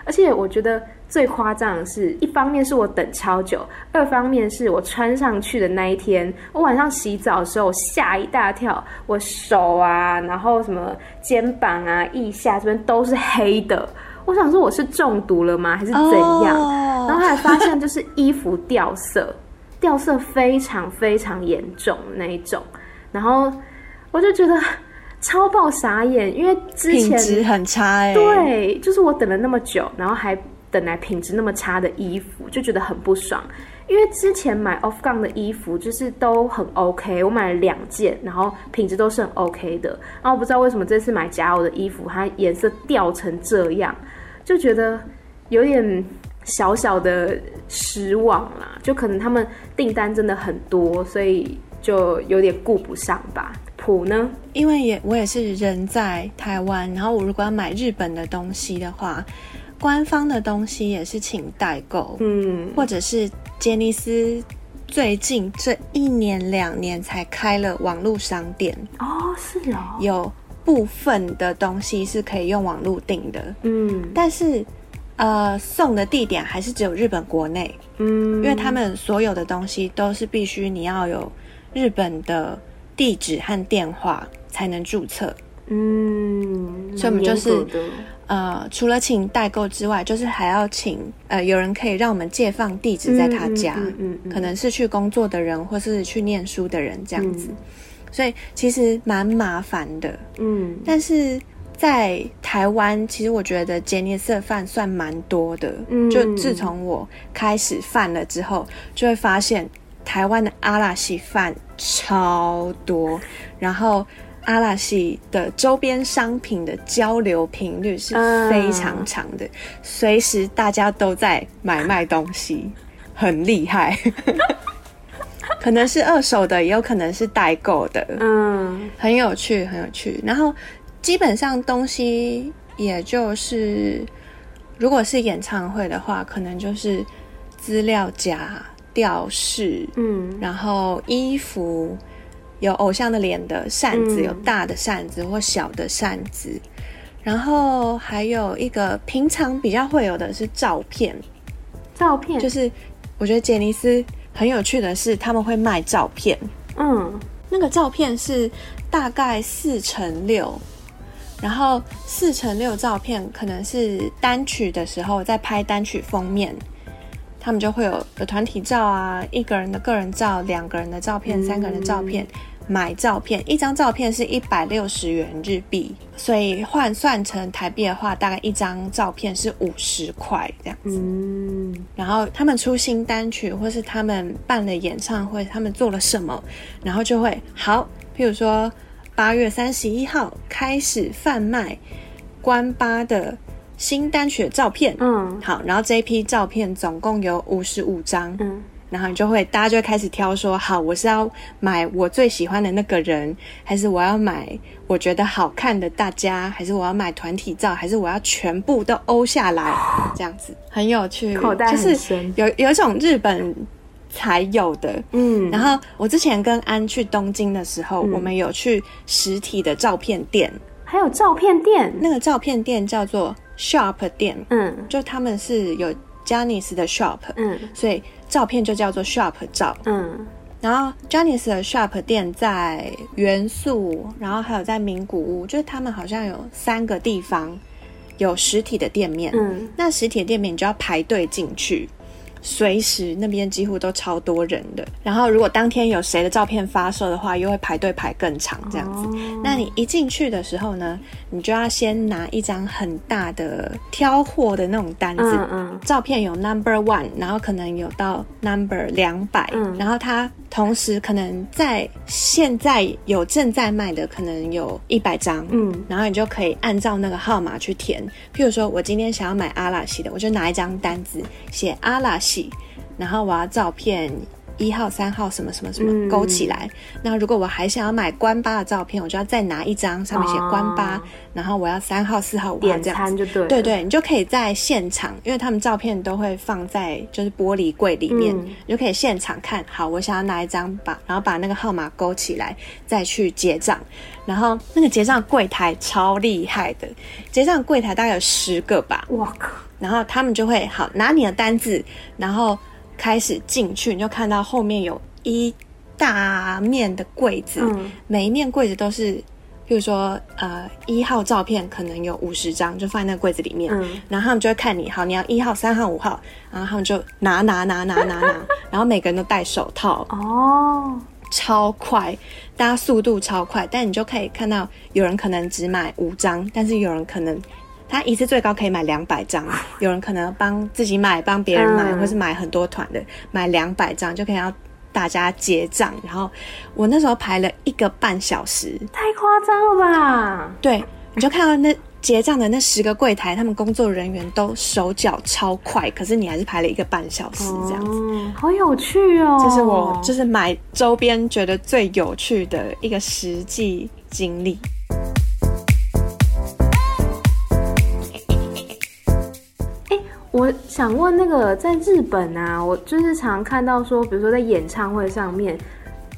而且我觉得。最夸张的是，一方面是我等超久，二方面是我穿上去的那一天，我晚上洗澡的时候吓一大跳，我手啊，然后什么肩膀啊、腋下这边都是黑的。我想说我是中毒了吗，还是怎样？Oh. 然后后来发现就是衣服掉色，掉色非常非常严重那一种。然后我就觉得 [LAUGHS] 超爆傻眼，因为之前品质很差哎、欸。对，就是我等了那么久，然后还。等来品质那么差的衣服，就觉得很不爽。因为之前买 Off-Gun 的衣服就是都很 OK，我买了两件，然后品质都是很 OK 的。然后我不知道为什么这次买假袄的衣服，它颜色掉成这样，就觉得有点小小的失望啦。就可能他们订单真的很多，所以就有点顾不上吧。普呢？因为也我也是人在台湾，然后我如果要买日本的东西的话，官方的东西也是请代购，嗯，或者是。杰尼斯最近这一年两年才开了网络商店。哦，是哦，有部分的东西是可以用网络订的，嗯，但是呃送的地点还是只有日本国内，嗯，因为他们所有的东西都是必须你要有日本的地址和电话才能注册，嗯，所以我们就是。呃，除了请代购之外，就是还要请呃，有人可以让我们借放地址在他家，嗯嗯嗯嗯、可能是去工作的人，或是去念书的人这样子，嗯、所以其实蛮麻烦的。嗯，但是在台湾，其实我觉得杰尼斯的饭算蛮多的。嗯，就自从我开始饭了之后，就会发现台湾的阿拉西饭超多，然后。阿拉西的周边商品的交流频率是非常长的，随、uh, 时大家都在买卖东西，很厉害。[LAUGHS] 可能是二手的，也有可能是代购的，嗯，uh, 很有趣，很有趣。然后基本上东西也就是，如果是演唱会的话，可能就是资料夹、吊饰，嗯，然后衣服。有偶像的脸的扇子，有大的扇子或小的扇子，嗯、然后还有一个平常比较会有的是照片。照片。就是我觉得杰尼斯很有趣的是他们会卖照片，嗯，那个照片是大概四乘六，然后四乘六照片可能是单曲的时候在拍单曲封面。他们就会有有团体照啊，一个人的个人照，两个人的照片，三个人的照片，买照片，一张照片是一百六十元日币，所以换算成台币的话，大概一张照片是五十块这样子。嗯，然后他们出新单曲，或是他们办了演唱会，他们做了什么，然后就会好，譬如说八月三十一号开始贩卖关八的。新单曲的照片，嗯，好，然后这一批照片总共有五十五张，嗯，然后你就会，大家就会开始挑说，好，我是要买我最喜欢的那个人，还是我要买我觉得好看的大家，还是我要买团体照，还是我要全部都欧下来，这样子。[GASPS] 很有趣，口袋，就是有有一种日本才有的，嗯，然后我之前跟安去东京的时候，嗯，我们有去实体的照片店，还有照片店，那个照片店叫做。Shop 店，嗯，就他们是有 j a n i c e 的 Shop，嗯，所以照片就叫做 Shop 照，嗯，然后 j a n i c e 的 Shop 店在元素，然后还有在名古屋，就是他们好像有三个地方有实体的店面，嗯，那实体的店面你就要排队进去。随时那边几乎都超多人的，然后如果当天有谁的照片发售的话，又会排队排更长这样子。Oh. 那你一进去的时候呢，你就要先拿一张很大的挑货的那种单子，嗯嗯，照片有 number one，然后可能有到 number 两百，嗯，然后它。同时，可能在现在有正在卖的，可能有一百张，嗯，然后你就可以按照那个号码去填。譬如说，我今天想要买阿拉西的，我就拿一张单子写阿拉西，然后我要照片。一号、三号什么什么什么勾起来。嗯、那如果我还想要买关八的照片，我就要再拿一张，上面写关八，哦、然后我要三号、四号、五号这样对。对对，你就可以在现场，因为他们照片都会放在就是玻璃柜里面，嗯、你就可以现场看好。我想要拿一张把，然后把那个号码勾起来，再去结账。然后那个结账柜台超厉害的，结账柜台大概有十个吧。哇靠！然后他们就会好拿你的单子，然后。开始进去，你就看到后面有一大面的柜子，嗯、每一面柜子都是，比如说呃一号照片可能有五十张，就放在那个柜子里面，嗯、然后他们就会看你好，你要一号、三号、五号，然后他们就拿拿拿拿拿拿，[LAUGHS] 然后每个人都戴手套哦，超快，大家速度超快，但你就可以看到有人可能只买五张，但是有人可能。他一次最高可以买两百张，有人可能帮自己买，帮别人买，嗯、或是买很多团的，买两百张就可以让大家结账。然后我那时候排了一个半小时，太夸张了吧？对，你就看到那。结账的那十个柜台，他们工作人员都手脚超快，可是你还是排了一个半小时这样子，哦、好有趣哦！这是我就是买周边觉得最有趣的一个实际经历。我想问那个在日本啊，我就是常看到说，比如说在演唱会上面。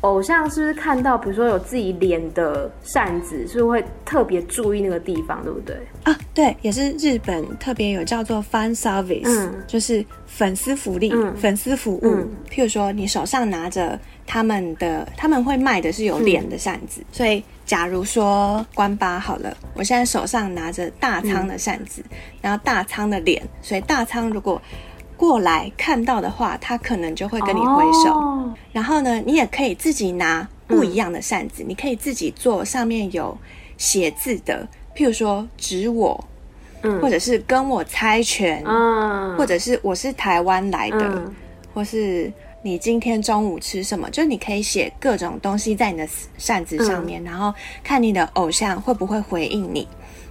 偶像是不是看到，比如说有自己脸的扇子，是不是会特别注意那个地方，对不对？啊，对，也是日本特别有叫做 fan service，嗯，就是粉丝福利、嗯、粉丝服务。嗯、譬如说，你手上拿着他们的，他们会卖的是有脸的扇子，嗯、所以假如说关八好了，我现在手上拿着大仓的扇子，嗯、然后大仓的脸，所以大仓如果。过来看到的话，他可能就会跟你挥手。Oh. 然后呢，你也可以自己拿不一样的扇子，嗯、你可以自己做上面有写字的，譬如说“指我”，嗯，或者是“跟我猜拳”，嗯，或者是“我是台湾来的”，嗯、或是“你今天中午吃什么”，就是你可以写各种东西在你的扇子上面，嗯、然后看你的偶像会不会回应你。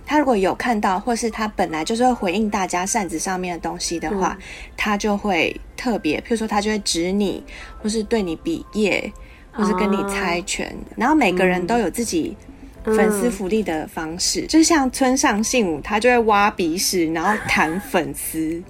他如果有看到，或是他本来就是会回应大家扇子上面的东西的话，嗯、他就会特别，譬如说他就会指你，或是对你比耶，或是跟你猜拳。啊、然后每个人都有自己粉丝福利的方式，嗯、就像村上信五，他就会挖鼻屎，然后弹粉丝，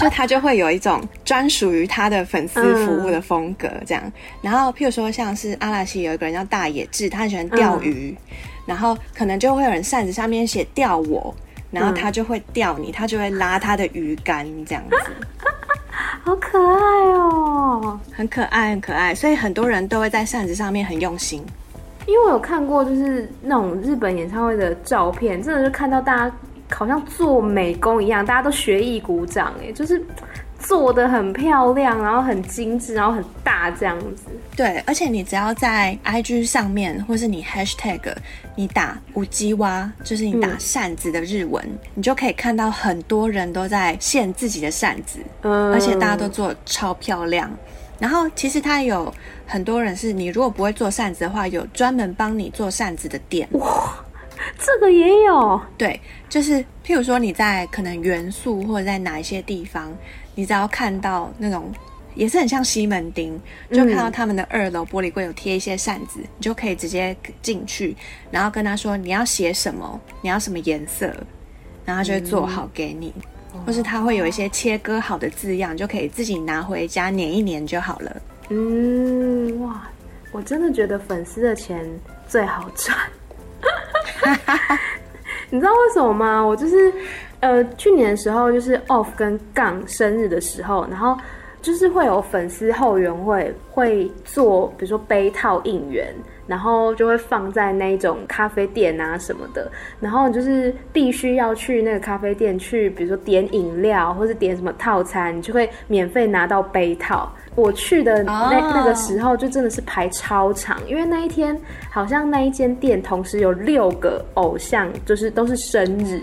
就他就会有一种专属于他的粉丝服务的风格这样。然后譬如说像是阿拉西有一个人叫大野智，他很喜欢钓鱼。嗯然后可能就会有人扇子上面写钓我，然后他就会钓你，嗯、他就会拉他的鱼竿这样子，[LAUGHS] 好可爱哦，很可爱很可爱，所以很多人都会在扇子上面很用心。因为我有看过就是那种日本演唱会的照片，真的是看到大家好像做美工一样，大家都学艺鼓掌哎，就是。做得很漂亮，然后很精致，然后很大这样子。对，而且你只要在 IG 上面，或是你 Hashtag，你打うちわ，就是你打扇子的日文，嗯、你就可以看到很多人都在献自己的扇子，嗯，而且大家都做超漂亮。然后其实他有很多人是你如果不会做扇子的话，有专门帮你做扇子的店。哇， 这个也有。对，就是譬如说你在可能元素或者在哪一些地方。你只要看到那种，也是很像西门町，就看到他们的二楼玻璃柜有贴一些扇子，嗯、你就可以直接进去，然后跟他说你要写什么，你要什么颜色，然后他就会做好给你，嗯、或是他会有一些切割好的字样，就可以自己拿回家粘一粘就好了。嗯，哇，我真的觉得粉丝的钱最好赚。[LAUGHS] 你知道为什么吗？我就是。呃，去年的时候就是 Off 跟杠生日的时候，然后就是会有粉丝后援会会做，比如说杯套应援，然后就会放在那种咖啡店啊什么的，然后就是必须要去那个咖啡店去，比如说点饮料或是点什么套餐，你就会免费拿到杯套。我去的那、那个时候就真的是排超长，因为那一天好像那一间店同时有六个偶像，就是都是生日。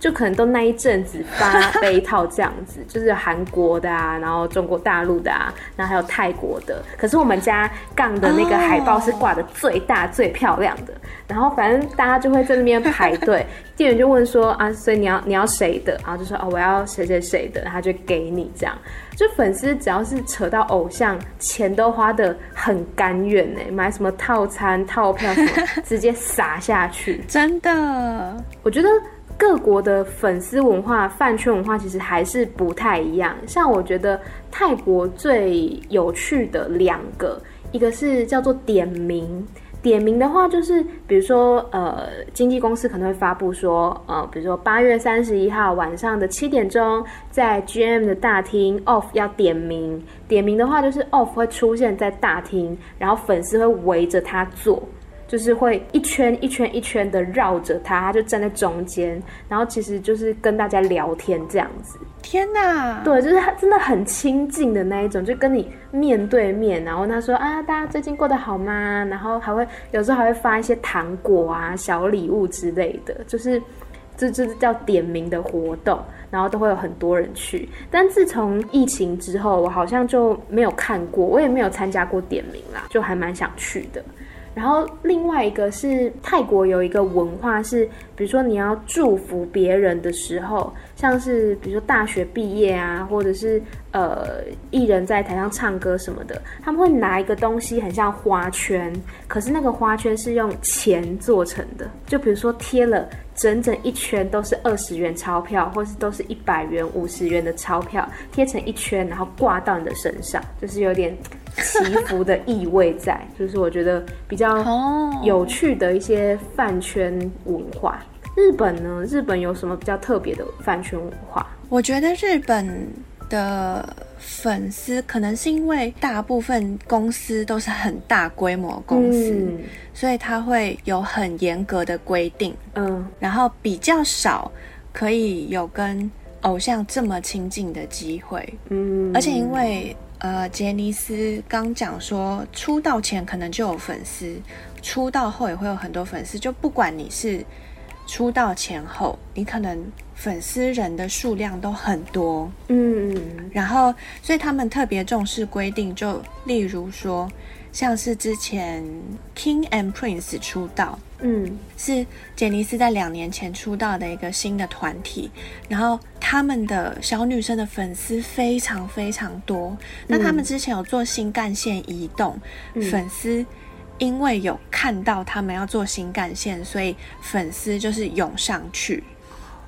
就可能都那一阵子发杯套这样子，[LAUGHS] 就是韩国的啊，然后中国大陆的啊，然后还有泰国的。可是我们家杠的那个海报是挂的最大最漂亮的，然后反正大家就会在那边排队，店员就问说啊，所以你要你要谁的？然后就说哦，我要谁谁谁的，然后就给你这样。就粉丝只要是扯到偶像，钱都花的很甘愿呢，买什么套餐套票什么，直接撒下去。[LAUGHS] 真的，我觉得。各国的粉丝文化、饭圈文化其实还是不太一样。像我觉得泰国最有趣的两个，一个是叫做点名。点名的话，就是比如说，呃，经纪公司可能会发布说，呃，比如说八月三十一号晚上的七点钟，在 GM 的大厅，Off 要点名。点名的话，就是 Off 会出现在大厅，然后粉丝会围着他坐。就是会一圈一圈一圈的绕着他，他就站在中间，然后其实就是跟大家聊天这样子。天哪，对，就是他真的很亲近的那一种，就跟你面对面，然后他说啊，大家最近过得好吗？然后还会有时候还会发一些糖果啊、小礼物之类的，就是这这叫点名的活动，然后都会有很多人去。但自从疫情之后，我好像就没有看过，我也没有参加过点名啦，就还蛮想去的。然后另外一个是泰国有一个文化是，比如说你要祝福别人的时候，像是比如说大学毕业啊，或者是呃艺人在台上唱歌什么的，他们会拿一个东西很像花圈，可是那个花圈是用钱做成的，就比如说贴了整整一圈都是二十元钞票，或是都是一百元、五十元的钞票，贴成一圈，然后挂到你的身上，就是有点。[LAUGHS] 祈福的意味在，就是我觉得比较有趣的一些饭圈文化。日本呢？日本有什么比较特别的饭圈文化？我觉得日本的粉丝可能是因为大部分公司都是很大规模公司，嗯，所以他会有很严格的规定，嗯，然后比较少可以有跟偶像这么亲近的机会，嗯，而且因为。呃，杰尼斯刚讲说，出道前可能就有粉丝，出道后也会有很多粉丝。就不管你是出道前后，你可能粉丝人的数量都很多。嗯，然后所以他们特别重视规定，就例如说。像是之前 King and Prince 出道，嗯，是杰尼斯在两年前出道的一个新的团体，然后他们的小女生的粉丝非常非常多。那他们之前有做新干线移动，嗯、粉丝因为有看到他们要做新干线，所以粉丝就是涌上去，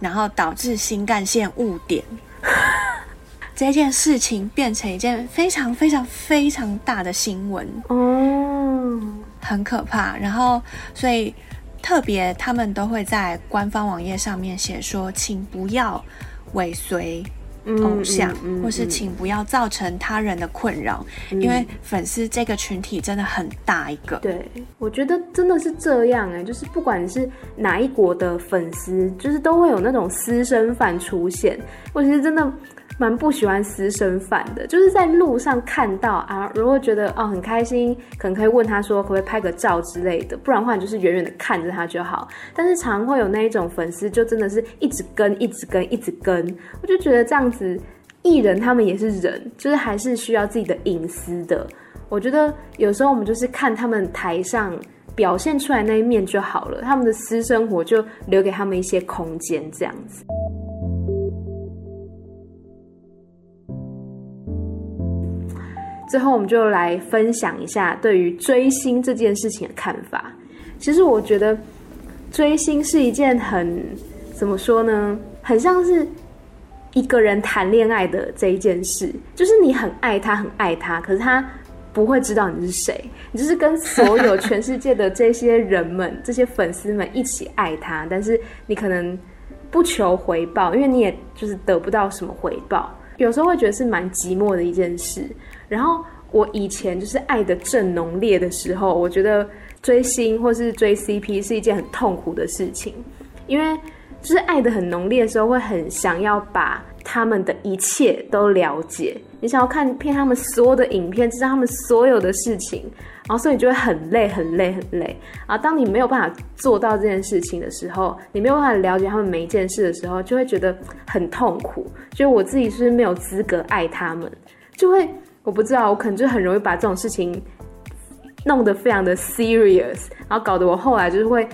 然后导致新干线误点。[LAUGHS] 这件事情变成一件非常非常非常大的新闻哦，很可怕。然后，所以特别他们都会在官方网页上面写说，请不要尾随偶像，嗯嗯嗯、或是请不要造成他人的困扰，嗯、因为粉丝这个群体真的很大一个。对，我觉得真的是这样哎，就是不管是哪一国的粉丝，就是都会有那种私生饭出现。我其实真的。蛮不喜欢私生饭的，就是在路上看到啊，如果觉得哦很开心，可能可以问他说可不可以拍个照之类的，不然的话你就是远远的看着他就好。但是常会有那一种粉丝，就真的是一直跟，一直跟，一直跟，我就觉得这样子，艺人他们也是人，就是还是需要自己的隐私的。我觉得有时候我们就是看他们台上表现出来那一面就好了，他们的私生活就留给他们一些空间，这样子。最后，我们就来分享一下对于追星这件事情的看法。其实，我觉得追星是一件很怎么说呢？很像是一个人谈恋爱的这一件事，就是你很爱他，很爱他，可是他不会知道你是谁。你就是跟所有全世界的这些人们、[LAUGHS] 这些粉丝们一起爱他，但是你可能不求回报，因为你也就是得不到什么回报。有时候会觉得是蛮寂寞的一件事。然后我以前就是爱得正浓烈的时候，我觉得追星或是追 CP 是一件很痛苦的事情，因为就是爱得很浓烈的时候，会很想要把他们的一切都了解，你想要看遍他们所有的影片，知道他们所有的事情，然后所以你就会很累很累很累。然后当你没有办法做到这件事情的时候，你没有办法了解他们每一件事的时候，就会觉得很痛苦，就我自己是不是没有资格爱他们，就会。我不知道，我可能就很容易把这种事情弄得非常的 serious，然后搞得我后来就是会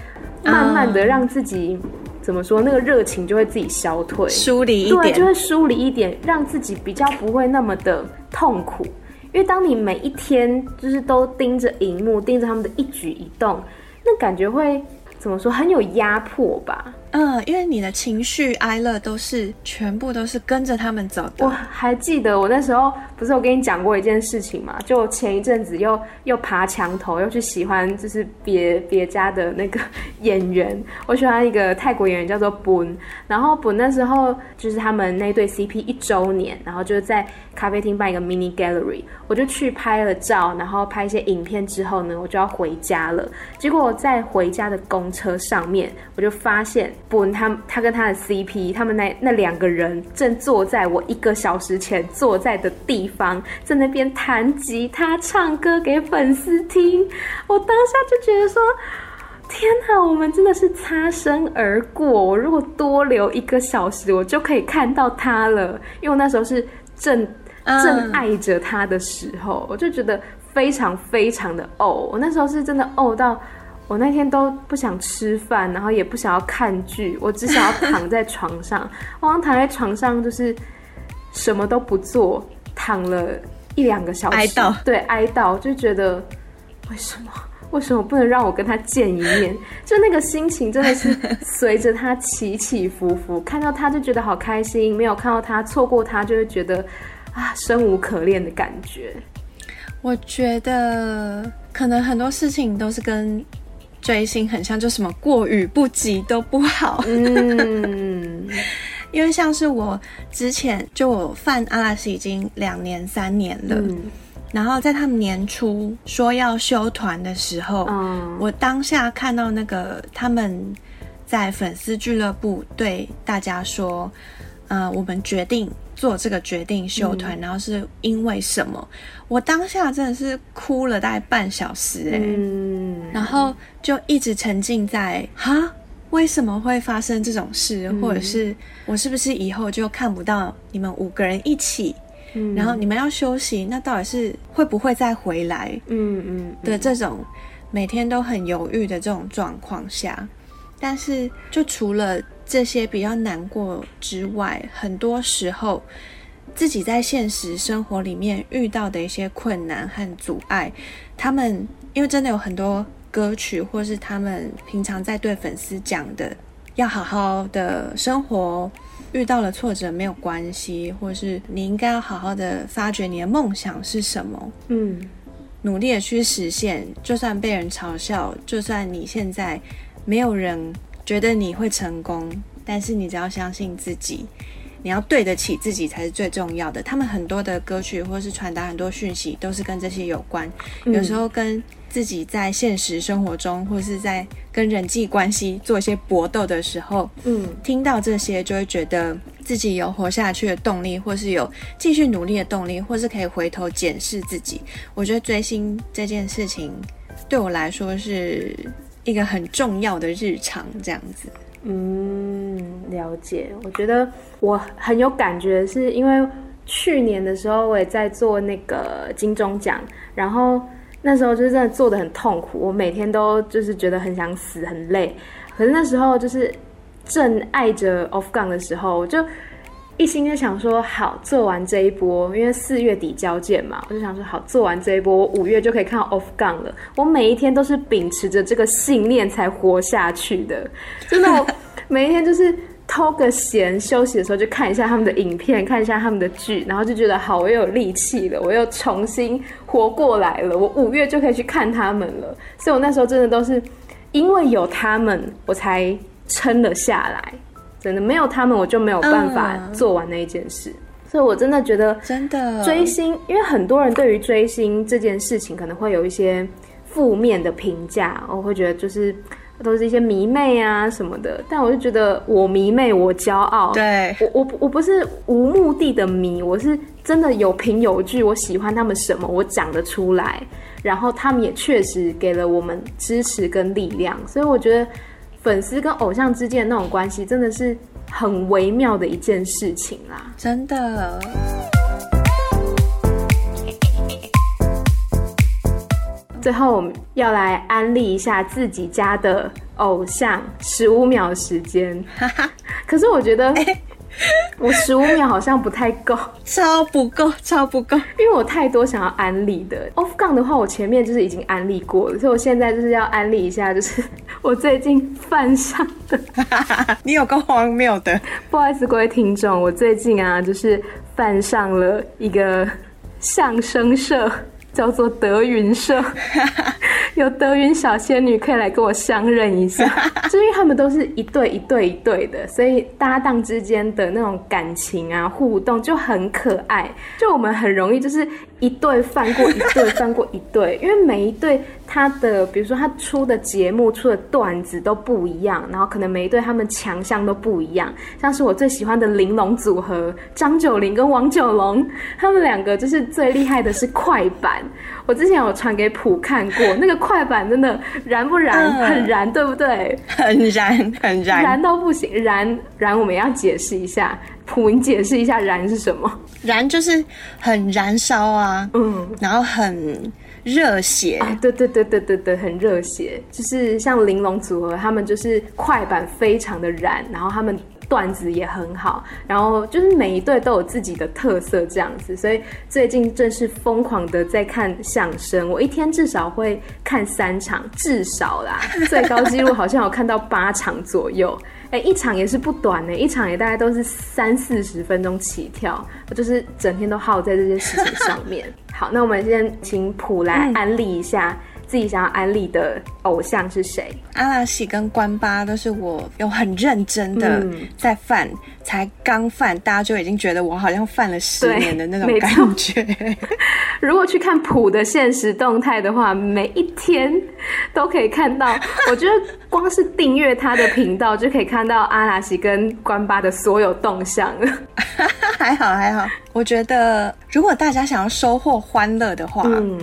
慢慢的让自己、嗯、怎么说，那个热情就会自己消退，疏离一点，对，就会疏离一点，让自己比较不会那么的痛苦。因为当你每一天就是都盯着荧幕，盯着他们的一举一动，那感觉会怎么说，很有压迫吧。嗯，因为你的情绪哀乐都是全部都是跟着他们走的。我还记得我那时候不是我跟你讲过一件事情嘛？就前一阵子又又爬墙头，又去喜欢就是别别家的那个演员。我喜欢一个泰国演员叫做 Boon，然后 Boon 那时候就是他们那对 CP 一周年，然后就在咖啡厅办一个 mini gallery，我就去拍了照，然后拍一些影片之后呢，我就要回家了。结果在回家的公车上面，我就发现。不，他他跟他的 CP，他们那那两个人正坐在我一个小时前坐在的地方，在那边弹吉他、唱歌给粉丝听。我当下就觉得说，天哪，我们真的是擦身而过。我如果多留一个小时，我就可以看到他了。因为我那时候是正正爱着他的时候，我就觉得非常非常的哦。我那时候是真的呕到，我那天都不想吃饭，然后也不想要看剧，我只想要躺在床上。[LAUGHS] 我好像躺在床上就是什么都不做，躺了一两个小时，哀悼，对，哀悼，就觉得为什么？为什么不能让我跟他见一面？[LAUGHS] 就那个心情真的是随着他起起伏伏，看到他就觉得好开心，没有看到他，错过他就会觉得啊，生无可恋的感觉。我觉得可能很多事情都是跟追星很像，就什么过与不及都不好。嗯，[LAUGHS] 因为像是我之前就我犯阿拉斯已经两年三年了。嗯然后在他们年初说要休团的时候，嗯，我当下看到那个他们在粉丝俱乐部对大家说，呃，我们决定做这个决定休团，嗯，然后是因为什么？我当下真的是哭了大概半小时，欸，嗯，然后就一直沉浸在哈，为什么会发生这种事？嗯，或者是我是不是以后就看不到你们五个人一起？嗯，然后你们要休息，那到底是会不会再回来？嗯嗯的这种每天都很犹豫的这种状况下，但是就除了这些比较难过之外，很多时候自己在现实生活里面遇到的一些困难和阻碍，他们因为真的有很多歌曲，或是他们平常在对粉丝讲的，要好好的生活。遇到了挫折没有关系，或是你应该要好好的发掘你的梦想是什么，嗯，努力的去实现，就算被人嘲笑，就算你现在没有人觉得你会成功，但是你只要相信自己。你要对得起自己才是最重要的。他们很多的歌曲或是传达很多讯息，都是跟这些有关。嗯。有时候跟自己在现实生活中，或是在跟人际关系做一些搏斗的时候，嗯，听到这些就会觉得自己有活下去的动力，或是有继续努力的动力，或是可以回头检视自己。我觉得追星这件事情对我来说是一个很重要的日常，这样子。嗯，了解。我觉得我很有感觉，是因为去年的时候我也在做那个金钟奖，然后那时候就是真的做得很痛苦，我每天都就是觉得很想死，很累。可是那时候就是正爱着 Off Gang 的时候，我就。一心就想说好，做完这一波，因为四月底交件嘛，我就想说好，做完这一波，我五月就可以看到 Off Gang 了。我每一天都是秉持着这个信念才活下去的，真的，我每一天就是偷个闲，休息的时候就看一下他们的影片，看一下他们的剧，然后就觉得好，我又有力气了，我又重新活过来了，我五月就可以去看他们了。所以我那时候真的都是因为有他们，我才撑了下来。真的没有他们，我就没有办法做完那一件事。嗯、所以，我真的觉得，真的追星，因为很多人对于追星这件事情可能会有一些负面的评价，我会觉得就是都是一些迷妹啊什么的。但我就觉得，我迷妹，我骄傲。对，我我我不是无目的的迷，我是真的有凭有据。我喜欢他们什么，我讲得出来。然后他们也确实给了我们支持跟力量。所以我觉得。粉丝跟偶像之间的那种关系，真的是很微妙的一件事情啦，真的。最后，我们要来安利一下自己家的偶像，十五秒时间。[LAUGHS] 可是我觉得。欸 [LAUGHS] 我十五秒好像不太够，超不够，超不够，因为我太多想要安利的。Off Gang 的话，我前面就是已经安利过了，所以我现在就是要安利一下，就是 [LAUGHS] 我最近犯上的。[LAUGHS] 你有够荒谬的，不好意思，各位听众，我最近啊，就是犯上了一个相声社。叫做德云社，[LAUGHS] 有德云小仙女可以来跟我相认一下，[LAUGHS] 就因为他们都是一对一对一对的，所以搭档之间的那种感情啊互动就很可爱，就我们很容易就是。一对翻过一对，翻过一对，因为每一对他的，比如说他出的节目、出的段子都不一样，然后可能每一对他们强项都不一样。像是我最喜欢的玲珑组合张九龄跟王九龙，[LAUGHS] 他们两个就是最厉害的是快板。我之前有传给普看过，那个快板真的燃不燃？嗯、很燃，对不对？很燃，很燃，燃到不行。燃燃，我们要解释一下，普，你解释一下燃是什么？燃就是很燃烧啊，嗯，然后很热血、啊，对对对对对对，很热血。就是像玲珑组合，他们就是快板非常的燃，然后他们。段子也很好，然后就是每一队都有自己的特色这样子，所以最近正是疯狂的在看相声，我一天至少会看三场，至少啦，最高纪录好像有看到八场左右，哎，一场也是不短呢，一场也大概都是三四十分钟起跳，我就是整天都耗在这些事情上面。[LAUGHS] 好，那我们先请普来安利一下。嗯自己想要安利的偶像是谁？阿拉西跟关巴都是我有很认真的在犯，嗯、才刚犯，大家就已经觉得我好像犯了十年的那种感觉。[LAUGHS] 如果去看普的现实动态的话，每一天都可以看到。[LAUGHS] 我觉得光是订阅他的频道就可以看到阿拉西跟关巴的所有动向。[LAUGHS] 还好还好，我觉得如果大家想要收获欢乐的话，嗯。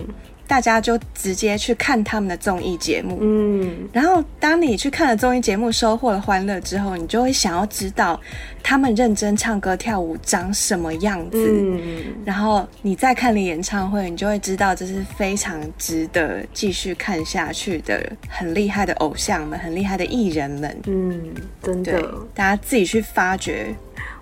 大家就直接去看他们的综艺节目，嗯，然后当你去看了综艺节目，收获了欢乐之后，你就会想要知道他们认真唱歌跳舞长什么样子，嗯，然后你再看了演唱会，你就会知道这是非常值得继续看下去的，很厉害的偶像们，很厉害的艺人们，嗯，真的，大家自己去发掘。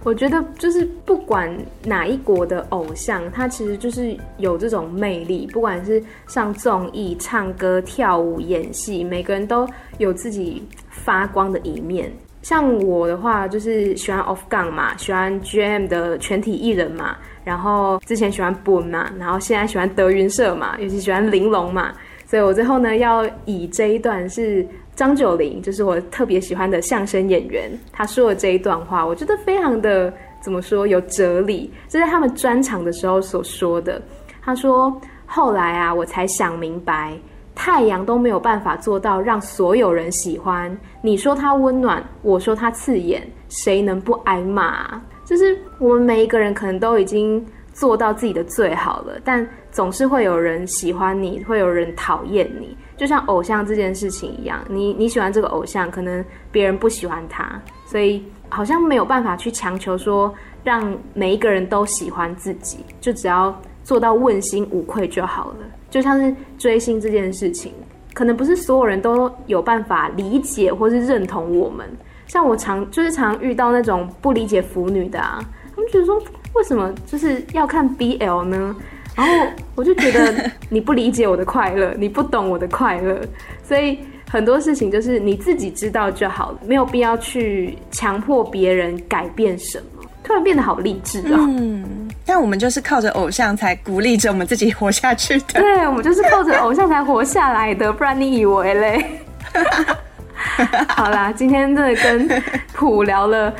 我觉得就是不管哪一国的偶像，他其实就是有这种魅力。不管是上综艺、唱歌、跳舞、演戏，每个人都有自己发光的一面。像我的话，就是喜欢 Off Gang 嘛，喜欢 GM 的全体艺人嘛，然后之前喜欢 Boom 嘛，然后现在喜欢德云社嘛，尤其喜欢玲珑嘛。所以我最后呢，要以这一段是。张九龄就是我特别喜欢的相声演员，他说的这一段话，我觉得非常的怎么说有哲理，这是他们专场的时候所说的。他说：“后来啊，我才想明白，太阳都没有办法做到让所有人喜欢。你说它温暖，我说它刺眼，谁能不挨骂？就是我们每一个人可能都已经做到自己的最好了，但总是会有人喜欢你，会有人讨厌你。”就像偶像这件事情一样，你你喜欢这个偶像，可能别人不喜欢他，所以好像没有办法去强求说让每一个人都喜欢自己，就只要做到问心无愧就好了。就像是追星这件事情，可能不是所有人都有办法理解或是认同我们。像我常就是常遇到那种不理解腐女的啊，他们觉得说为什么就是要看 BL 呢？然后我就觉得 [LAUGHS] 你不理解我的快乐，你不懂我的快乐，所以很多事情就是你自己知道就好了，没有必要去强迫别人改变什么。突然变得好励志哦。嗯，但我们就是靠着偶像才鼓励着我们自己活下去的。对，我们就是靠着偶像才活下来的，不然你以为嘞？[LAUGHS] 好啦，今天真的跟普聊了。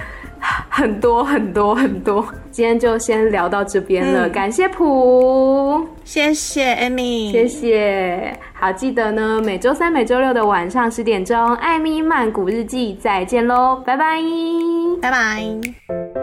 很多很多很多，今天就先聊到这边了。嗯、感谢普，谢谢 Amy，谢谢。好，记得呢，每周三、每周六的晚上十点钟，艾米曼谷日记，再见喽，拜拜，拜拜。